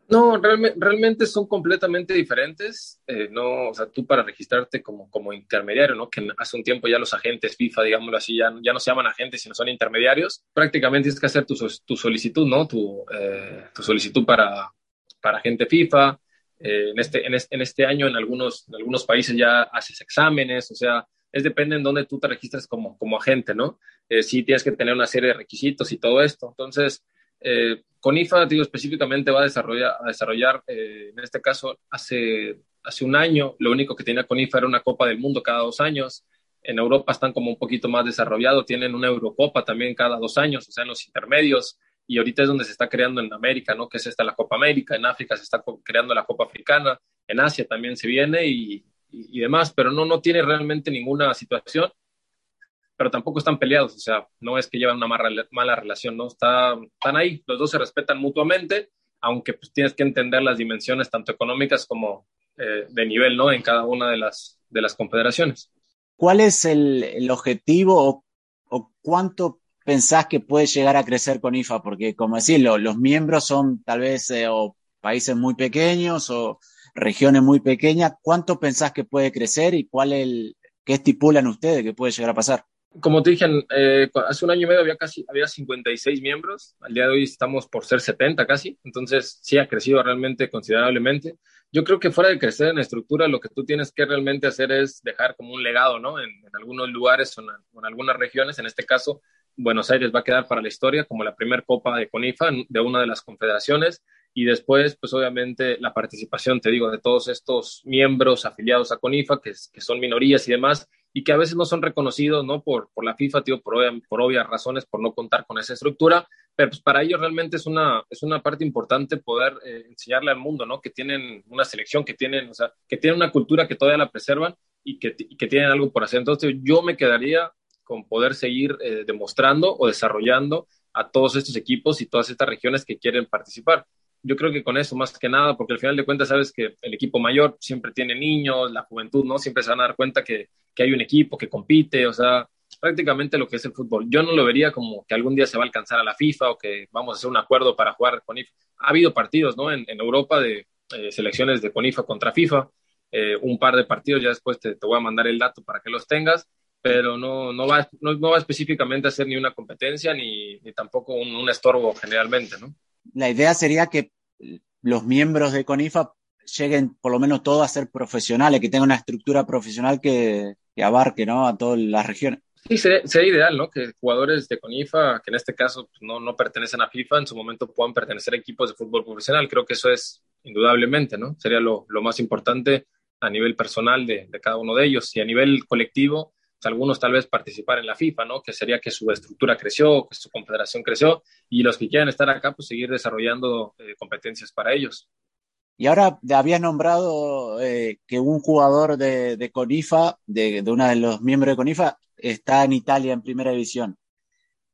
No, realmente, realmente son completamente diferentes. Eh, no, o sea, tú para registrarte como, como intermediario, ¿no? Que hace un tiempo ya los agentes FIFA, digámoslo así, ya, ya no se llaman agentes, sino son intermediarios. Prácticamente tienes que hacer tu, tu solicitud, ¿no? Tu, eh, tu solicitud para, para agente FIFA. Eh, en, este, en, este, en este año, en algunos, en algunos países ya haces exámenes, o sea, es depende en dónde tú te registres como, como agente, ¿no? Eh, sí tienes que tener una serie de requisitos y todo esto. Entonces, eh, CONIFA, digo, específicamente va a desarrollar, a desarrollar eh, en este caso, hace, hace un año, lo único que tenía CONIFA era una Copa del Mundo cada dos años. En Europa están como un poquito más desarrollados, tienen una Eurocopa también cada dos años, o sea, en los intermedios. Y ahorita es donde se está creando en América, ¿no? Que es esta la Copa América, en África se está creando la Copa Africana, en Asia también se viene y, y, y demás, pero no, no tiene realmente ninguna situación pero tampoco están peleados, o sea, no es que llevan una mala, mala relación, ¿no? Está, están ahí, los dos se respetan mutuamente, aunque pues tienes que entender las dimensiones tanto económicas como eh, de nivel, ¿no? En cada una de las, de las confederaciones. ¿Cuál es el, el objetivo o, o, cuánto pensás que puede llegar a crecer con IFA? Porque, como decirlo, los miembros son tal vez eh, o países muy pequeños o regiones muy pequeñas. ¿Cuánto pensás que puede crecer y cuál el, qué estipulan ustedes que puede llegar a pasar? Como te dije, eh, hace un año y medio había casi había 56 miembros, al día de hoy estamos por ser 70 casi, entonces sí ha crecido realmente considerablemente. Yo creo que fuera de crecer en estructura, lo que tú tienes que realmente hacer es dejar como un legado, ¿no? En, algunos lugares o en, algunas regiones, en este caso, Buenos Aires va a quedar para la historia como la primer copa de CONIFA de una de las confederaciones y después, pues obviamente la participación, te digo, de todos estos miembros afiliados a CONIFA, que son minorías y demás, y que a veces no son reconocidos, ¿no? Por, por la FIFA, tío, por, por obvias razones, por no contar con esa estructura, pero pues para ellos realmente es una, es una parte importante poder eh, enseñarle al mundo, ¿no? Que tienen una selección, que tienen, o sea, que tienen una cultura que todavía la preservan y que, y que tienen algo por hacer. Entonces yo me quedaría con poder seguir eh, demostrando o desarrollando a todos estos equipos y todas estas regiones que quieren participar yo creo que con eso más que nada, porque al final de cuentas sabes que el equipo mayor siempre tiene niños, la juventud, ¿no? Siempre se van a dar cuenta que, que, hay un equipo que compite, o sea, prácticamente lo que es el fútbol. Yo no lo vería como que algún día se va a alcanzar a la FIFA o que vamos a hacer un acuerdo para jugar con IFA. Ha habido partidos, ¿no? En, en Europa de eh, selecciones de CONIFA contra FIFA, eh, un par de partidos, ya después te, te, voy a mandar el dato para que los tengas, pero no, no, va, no, no va específicamente a ser ni una competencia ni, ni tampoco un, un estorbo generalmente, ¿no? La idea sería que los miembros de CONIFA lleguen por lo menos todos a ser profesionales, que tengan una estructura profesional que, que abarque ¿no? a todas las regiones. Sí, sería, sería, ideal, ¿no? Que jugadores de CONIFA, que en este caso pues, no, no pertenecen a FIFA, en su momento puedan pertenecer a equipos de fútbol profesional. Creo que eso es indudablemente, ¿no? Sería lo, lo más importante a nivel personal de, de, cada uno de ellos y a nivel colectivo, algunos tal vez participar en la FIFA, ¿no? Que sería que su estructura creció, que su confederación creció y los que quieran estar acá, pues seguir desarrollando eh, competencias para ellos. Y ahora había nombrado eh, que un jugador de, CONIFA, de, de uno de los miembros de CONIFA, está en Italia en primera división.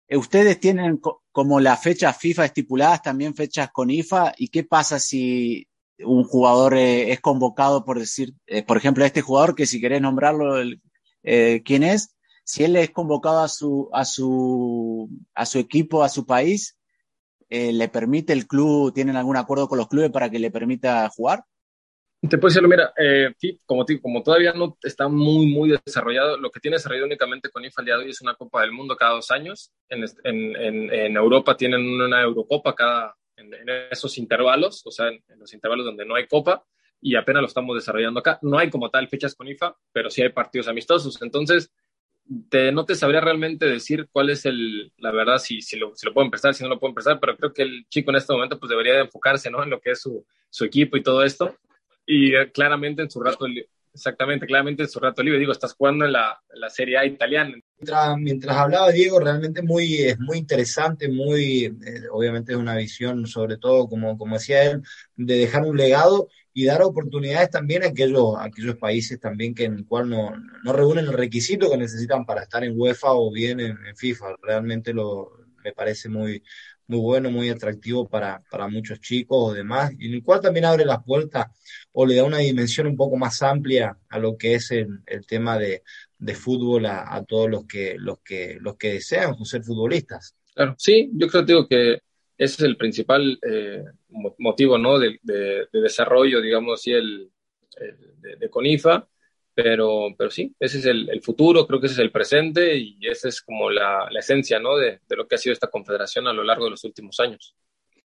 Eh, ¿Ustedes tienen co como las fechas FIFA estipuladas también fechas CONIFA? ¿Y qué pasa si un jugador es convocado por decir, por ejemplo, este jugador que si querés nombrarlo, el, eh, quién es, si él es convocado a su, a su, a su equipo, a su país, eh, ¿le permite el club, tienen algún acuerdo con los clubes para que le permita jugar? Te puedo decirlo, mira, eh, como, como todavía no está muy, muy desarrollado, lo que tiene desarrollado únicamente con de hoy es una Copa del Mundo cada dos años. En, en, en Europa tienen una Eurocopa cada, en, esos intervalos, o sea, en, los intervalos donde no hay Copa y apenas lo estamos desarrollando acá. No hay como tal fechas con IFA, pero sí hay partidos amistosos. Entonces, te, no te sabría realmente decir cuál es el, la verdad, si, si, lo, si lo pueden prestar, si no lo pueden prestar, pero creo que el chico en este momento pues debería de enfocarse ¿no? en lo que es su, su equipo y todo esto. Y eh, claramente en su rato, exactamente, claramente en su rato libre, digo, estás jugando en la, la Serie A italiana. Mientras, mientras, hablaba Diego, realmente muy, es muy interesante, muy, eh, obviamente es una visión, sobre todo, como, como decía él, de dejar un legado y dar oportunidades también a aquellos, a aquellos países también que en el cual no, no reúnen el requisito que necesitan para estar en UEFA o bien en, en FIFA. Realmente lo, me parece muy, muy bueno, muy atractivo para, para muchos chicos o demás, y en el cual también abre las puertas o le da una dimensión un poco más amplia a lo que es el, el tema de, de fútbol a, a, todos los que, los, que, los que desean ser futbolistas. Claro, sí, yo creo digo, que ese es el principal eh, motivo ¿no? de, de, de, desarrollo, digamos así, el, el de, de, CONIFA, pero, pero sí, ese es el, el, futuro, creo que ese es el presente y esa es como la, la esencia ¿no? de, de, lo que ha sido esta confederación a lo largo de los últimos años.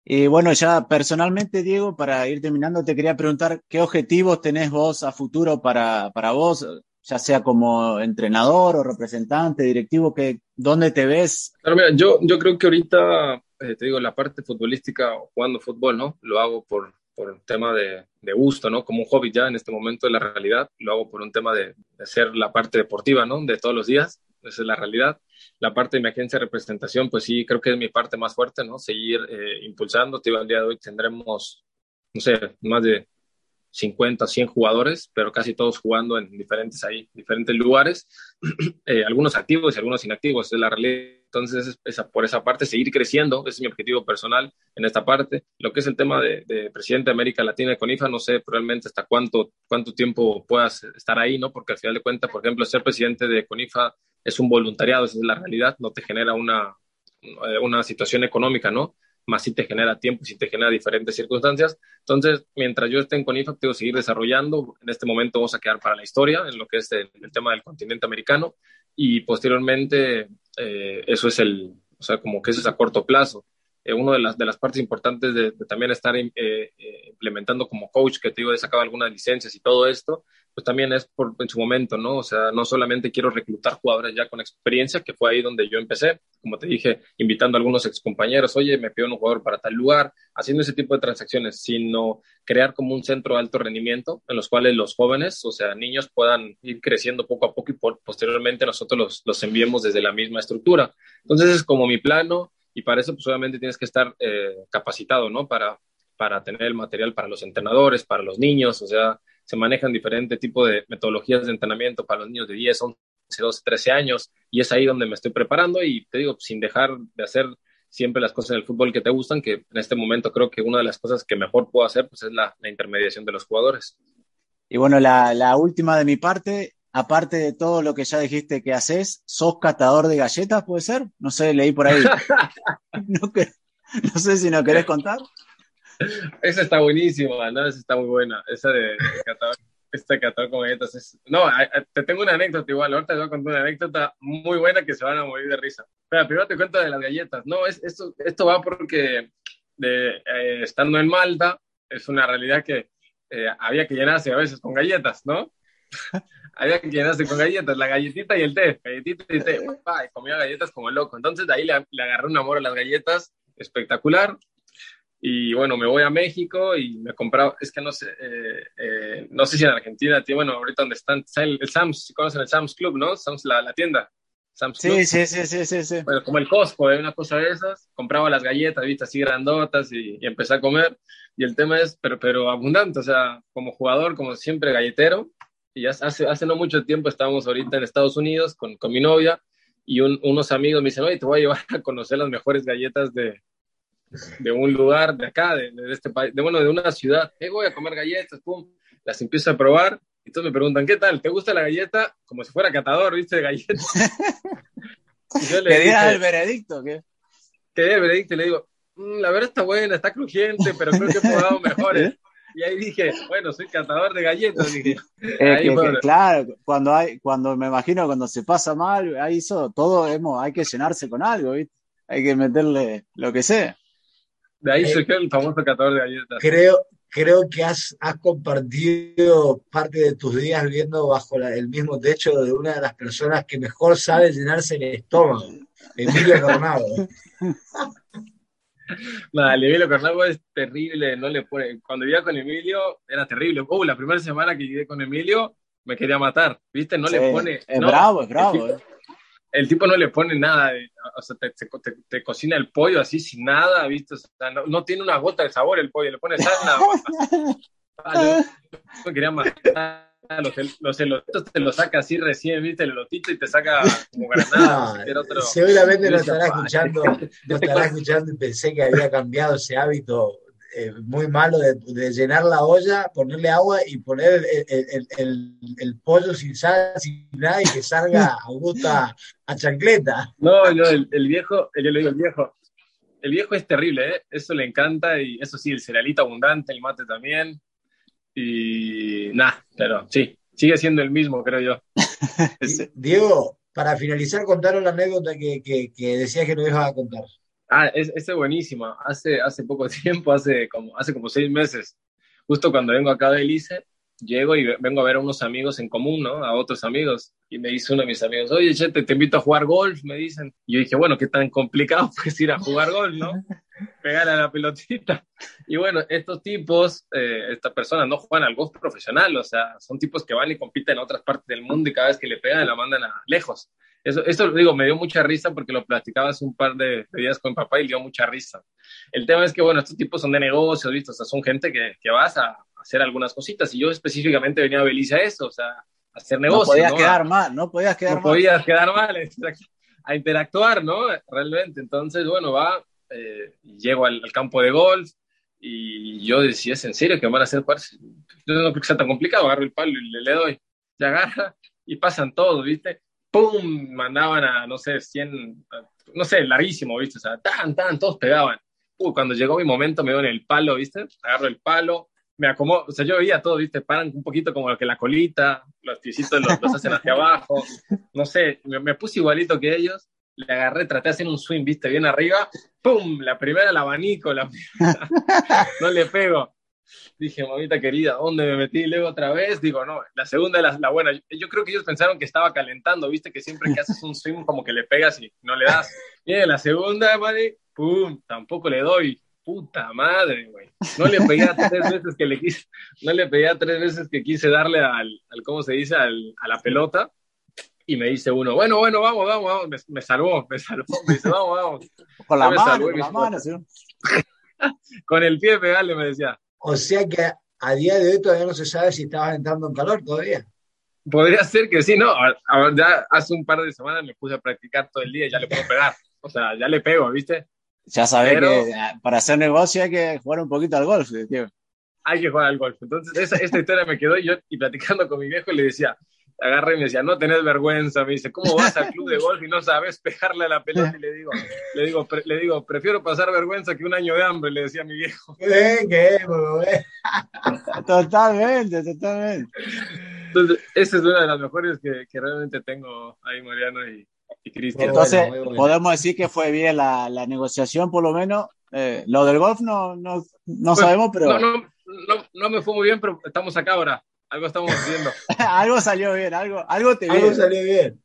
Y bueno, ya personalmente, Diego, para ir terminando, te quería preguntar qué objetivos tenés vos a futuro para, para vos, ya sea como entrenador o representante, directivo, que, ¿dónde te ves? Claro, mira, yo, yo creo que ahorita eh, te digo, la parte futbolística, jugando fútbol, ¿no? Lo hago por, por un tema de, de, gusto, ¿no? Como un hobby ya en este momento de la realidad. Lo hago por un tema de, de ser la parte deportiva, ¿no? De todos los días. Esa es la realidad. La parte de mi agencia de representación, pues sí, creo que es mi parte más fuerte, ¿no? Seguir eh, impulsando. Te digo, el día de hoy tendremos, no sé, más de 50, 100 jugadores, pero casi todos jugando en diferentes ahí, diferentes lugares, eh, algunos activos y algunos inactivos, es la realidad. Entonces, por esa parte, seguir creciendo, ese es mi objetivo personal en esta parte. Lo que es el tema de, de presidente de América Latina de CONIFA, no sé realmente hasta cuánto, cuánto tiempo puedas estar ahí, ¿no? Porque al final de cuentas, por ejemplo, ser presidente de CONIFA es un voluntariado, esa es la realidad, no te genera una, una situación económica, ¿no? Más si te genera tiempo, si te genera diferentes circunstancias. Entonces, mientras yo esté en CONIFA, tengo que seguir desarrollando. En este momento vamos a quedar para la historia en lo que es el, el tema del continente americano y posteriormente eh, eso es el, o sea, como que eso es a corto plazo. Eh, una de las, de las partes importantes de, también estar eh, eh, implementando como coach, que te digo, he sacado algunas licencias y todo esto, pues también es por, en su momento, ¿no? O sea, no solamente quiero reclutar jugadores ya con experiencia, que fue ahí donde yo empecé, como te dije, invitando a algunos excompañeros, oye, me pido un jugador para tal lugar, haciendo ese tipo de transacciones, sino crear como un centro de alto rendimiento en los cuales los jóvenes, o sea, niños puedan ir creciendo poco a poco y posteriormente nosotros los, los enviemos desde la misma estructura. Entonces es como mi plano y para eso pues obviamente tienes que estar eh, capacitado, ¿no? Para, para tener el material para los entrenadores, para los niños, o sea, se manejan diferentes tipos de metodologías de entrenamiento para los niños de 10, 11, 12, 13 años y es ahí donde me estoy preparando y te digo, sin dejar de hacer siempre las cosas en el fútbol que te gustan, que en este momento creo que una de las cosas que mejor puedo hacer pues es la, la intermediación de los jugadores. Y bueno, la, la última de mi parte, aparte de todo lo que ya dijiste que haces, ¿sos catador de galletas, puede ser? No sé, leí por ahí. no, que, no, sé si nos querés contar. Esa está buenísima, ¿no? Esa está muy buena. Esa de, de catador, este catador con galletas. Es... No, te tengo una anécdota igual. Ahorita te voy a contar una anécdota muy buena que se van a morir de risa. Pero primero te cuento de las galletas. No, es, esto, esto va porque de, eh, estando en Malta, es una realidad que eh, había que llenarse a veces con galletas, ¿no? había que llenarse con galletas, la galletita y el té, galletita y té, y comía galletas como loco. Entonces de ahí le, le, agarré un amor a las galletas espectacular. Y bueno, me voy a México y me compraba, es que no sé, eh, eh, no sé si en Argentina, tío, bueno, ahorita donde están, el, el Sam's, conocen el Sam's Club, ¿no? Sam's, la, la tienda. Sam's sí, Club. sí, sí, sí, sí, sí. Bueno, como el Costco, ¿eh? una cosa de esas, compraba las galletas, viste, así grandotas y, y empecé a comer. Y el tema es, pero, pero abundante, o sea, como jugador, como siempre, galletero, y hace, hace no mucho tiempo estábamos ahorita en Estados Unidos con, con mi novia y un, unos amigos me dicen, oye, te voy a llevar a conocer las mejores galletas de, de un lugar de acá, de, de, este país, de bueno, de una ciudad. Hey, voy a comer galletas, pum, las empiezo a probar y todos me preguntan, ¿qué tal? ¿Te gusta la galleta? Como si fuera catador, ¿viste? De galletas. yo le el veredicto? ¿qué? Que el veredicto y le digo, mmm, la verdad está buena, está crujiente, pero creo que he probado mejores. Y ahí dije, bueno, soy catador de galletas. Dije. Eh, que, que, claro, cuando hay, cuando me imagino cuando se pasa mal, ahí eso, todo hemos, hay que llenarse con algo, ¿viste? Hay que meterle lo que sea. De ahí eh, surgió el famoso catador de galletas. Creo, creo que has, has compartido parte de tus días viviendo bajo la, el mismo techo de una de las personas que mejor sabe llenarse el estómago, Emilio Cornado. No, el Emilio Cornalvo es terrible, no le pone. Cuando vivía con Emilio era terrible. Uh, la primera semana que llegué con Emilio me quería matar, ¿viste? No sí, le pone. Es no, bravo, es bravo. El tipo, eh. El tipo, no le pone nada, o sea, te, te, te, cocina el pollo así sin nada, ¿viste? O sea, no, no, tiene una gota de sabor el pollo, le pone sal, nada yo me quería matar. Los, los elotitos te los saca así recién, viste, el elotito y te saca como granada. No, otro... Seguramente lo estará escuchando, lo estará escuchando y pensé que había cambiado ese hábito eh, muy malo de, de, llenar la olla, ponerle agua y poner el, el, el, el, pollo sin sal, sin nada y que salga a gusto a, a chancleta. No, no, el, viejo, yo le digo el viejo, el viejo es terrible, ¿eh? eso le encanta y eso sí, el cerealito abundante, el mate también. Y nada, pero sí, sigue siendo el mismo, creo yo. Diego, para finalizar, contaron la anécdota que, que, que decías que no ibas a contar. Ah, es, es. Hace, hace poco tiempo, hace como, hace como seis meses, justo cuando vengo acá de Elice, llego y vengo a ver a unos amigos en común, ¿no? A otros amigos. Y me dice uno de mis amigos, oye, Chete, te invito a jugar golf, me dicen. Y yo dije, bueno, qué tan complicado pues ir a jugar golf, ¿no? Pegar a la pelotita. Y bueno, estos tipos, eh, estas personas no juegan al golf profesional, o sea, son tipos que van y compiten en otras partes del mundo y cada vez que le pegan la mandan a lejos. Eso, eso digo, me dio mucha risa porque lo platicaba hace un par de, de, días con mi papá y dio mucha risa. El tema es que, bueno, estos tipos son de negocios, ¿viste? O sea, son gente que, que vas a hacer algunas cositas y yo específicamente venía a Belice a eso, o sea, a hacer negocios. No podías ¿no? quedar mal, no podías quedar no mal. podías quedar mal, a interactuar, ¿no? Realmente. Entonces, bueno, va, eh, llego al, al, campo de golf y yo decía, ¿es en serio que van a hacer parce? Yo no creo que sea tan complicado, agarro el palo y le, le doy, se agarra y pasan todos, ¿viste? ¡Pum! Mandaban a, no sé, 100, no sé, larguísimo, ¿viste? O sea, tan, tan, todos pegaban. Uh, cuando llegó mi momento me dio en el palo, ¿viste? Agarro el palo, me acomodo, o sea, yo veía todo, viste, paran un poquito como que la colita, los piecitos los, los hacen hacia abajo, no sé, me, me, puse igualito que ellos, le agarré, traté de hacer un swing, viste, bien arriba, ¡pum! La primera el abanico, la primera, no le pego. Dije, mamita querida, ¿dónde me metí? luego otra vez, digo, no, la segunda la, la buena. Yo creo que ellos pensaron que estaba calentando, viste, que siempre que haces un swing como que le pegas y no le das. Y en la segunda, madre, ¡pum! Tampoco le doy puta madre, güey. No le pegué a tres veces que le quise, no le pegué a tres veces que quise darle al, al ¿cómo se dice? Al, a la pelota. Y me dice uno, bueno, bueno, vamos, vamos, vamos. Me, me salvó, me salvó. Me dice, vamos, vamos. Con la mano, salvó, con la mano, ¿sí? Con el pie pegarle, me decía. O sea que a día de hoy todavía no se sabe si estabas entrando en calor todavía. Podría ser que sí, no. A- a- Ya hace un par de semanas me puse a practicar todo el día y ya le puedo pegar. O sea, ya le pego, ¿viste? Ya sabés Pero- que ah, para hacer negocio hay que jugar un poquito al golf, tío. hay que jugar al golf. Entonces, esa, esta historia me quedó y yo, y platicando con mi viejo, le decía, agarré y me decía, no tenés vergüenza, me dice, ¿cómo vas al club de golf y no sabes pegarle a la pelota? Y le digo, le digo, pre- le digo, prefiero pasar vergüenza que un año de hambre, le decía a mi viejo. Eh, ¿Qué? Pues, eh. Totalmente, totalmente. Entonces, esa es una de las mejores que, que realmente tengo ahí, Mariano y, y Cristian. Entonces, bueno. podemos decir que fue bien la, la negociación, por lo menos. Eh, lo del golf no, no, no Pues, sabemos, pero No, no, no, no me fue muy bien, pero estamos acá ahora. Algo estamos haciendo. algo salió bien, algo, algo te Algo salió bien.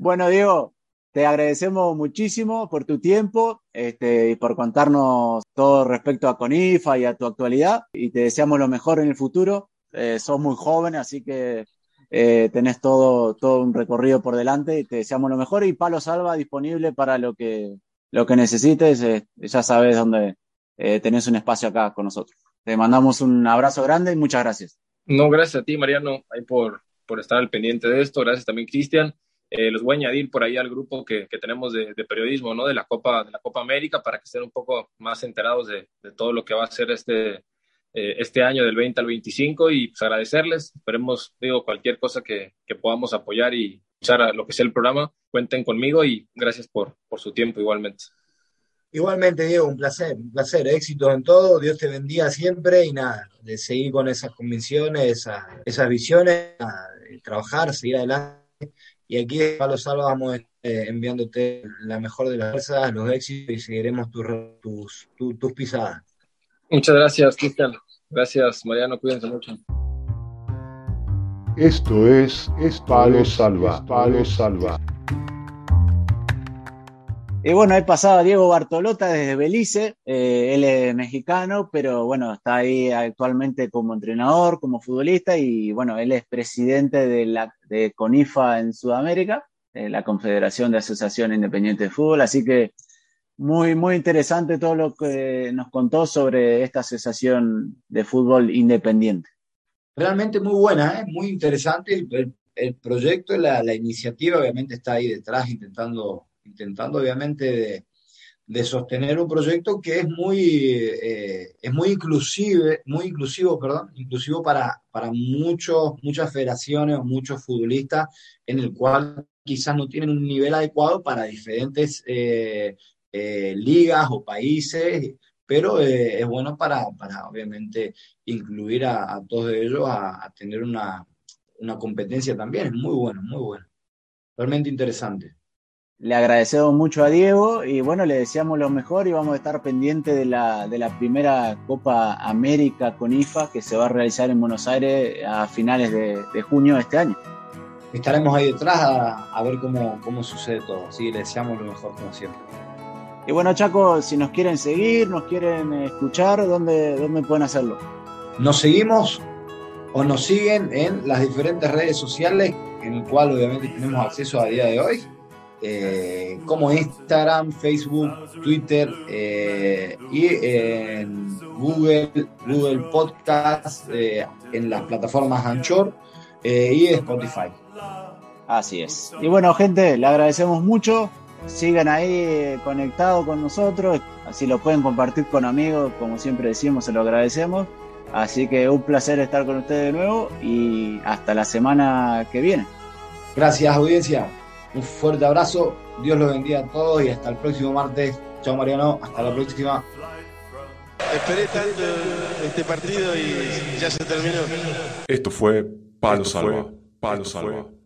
Bueno, Diego, te agradecemos muchísimo por tu tiempo este, y por contarnos todo respecto a Conifa y a tu actualidad y te deseamos lo mejor en el futuro. Eh, sos muy joven, así que eh, tenés todo, todo un recorrido por delante y te deseamos lo mejor y Palo Salva disponible para lo que, lo que necesites. eh, ya sabes dónde eh, tenés un espacio acá con nosotros. Te mandamos un abrazo grande y muchas gracias. No, gracias a ti, Mariano, ahí por, por estar al pendiente de esto. Gracias también, Cristian. Eh, los voy a añadir por ahí al grupo que, que tenemos de, de periodismo, ¿no? De la Copa, de la Copa América, para que estén un poco más enterados de, de todo lo que va a ser este, eh, este año del 20 al 25 y pues agradecerles. Esperemos, digo, cualquier cosa que, que podamos apoyar y echar a lo que sea el programa, cuenten conmigo y gracias por, por su tiempo igualmente. Igualmente, Diego, un placer, un placer. Éxitos en todo, Dios te bendiga siempre y nada, de seguir con esas convicciones, esas, esas visiones, nada, de trabajar, seguir adelante. Y aquí de Palo Salva vamos eh, enviándote la mejor de las fuerzas, los éxitos y seguiremos tus, tus, tus, tus pisadas. Muchas gracias, Cristian. Gracias, Mariano. Cuídense mucho. Esto es, es Palo Salva. Palo Salva. Y bueno, ahí pasaba Diego Bartolota desde Belice, eh, él es mexicano, pero bueno, está ahí actualmente como entrenador, como futbolista y bueno, él es presidente de, la, de CONIFA en Sudamérica, eh, la Confederación de Asociación Independiente de Fútbol, así que muy, muy interesante todo lo que nos contó sobre esta asociación de fútbol independiente. Realmente muy buena, ¿eh? muy interesante. El, el, proyecto, la, iniciativa obviamente está ahí detrás intentando, intentando obviamente de, sostener un proyecto que es muy, eh, es muy muy inclusivo, perdón, inclusivo para, para muchos, muchas federaciones o muchos futbolistas en el cual quizás no tienen un nivel adecuado para diferentes eh, eh, ligas o países, pero es bueno para, para obviamente incluir a, a todos ellos a, a tener una, una, competencia también. Es muy bueno, muy bueno. Realmente interesante. Le agradecemos mucho a Diego y bueno, le deseamos lo mejor y vamos a estar pendientes de la, de la primera Copa América con IFA que se va a realizar en Buenos Aires a finales de, de junio de este año. Estaremos ahí detrás a, a ver cómo, cómo sucede todo. Así le deseamos lo mejor como siempre. Y bueno, Chaco, si nos quieren seguir, nos quieren escuchar, ¿dónde, dónde pueden hacerlo? Nos seguimos o nos siguen en las diferentes redes sociales, en el cual obviamente tenemos acceso a día de hoy, eh, como Instagram, Facebook, Twitter eh, y en Google, Google Podcast, eh, en las plataformas Anchor eh, y Spotify. Así es. Y bueno, gente, le agradecemos mucho sigan ahí conectados con nosotros, así lo pueden compartir con amigos, como siempre decimos, se lo agradecemos. Así que un placer estar con ustedes de nuevo y hasta la semana que viene. Gracias audiencia, un fuerte abrazo, Dios los bendiga a todos y hasta el próximo martes. Chao Mariano, hasta la próxima. Esperé tanto este partido y ya se terminó. Esto fue Palo Salva. Palo Salva.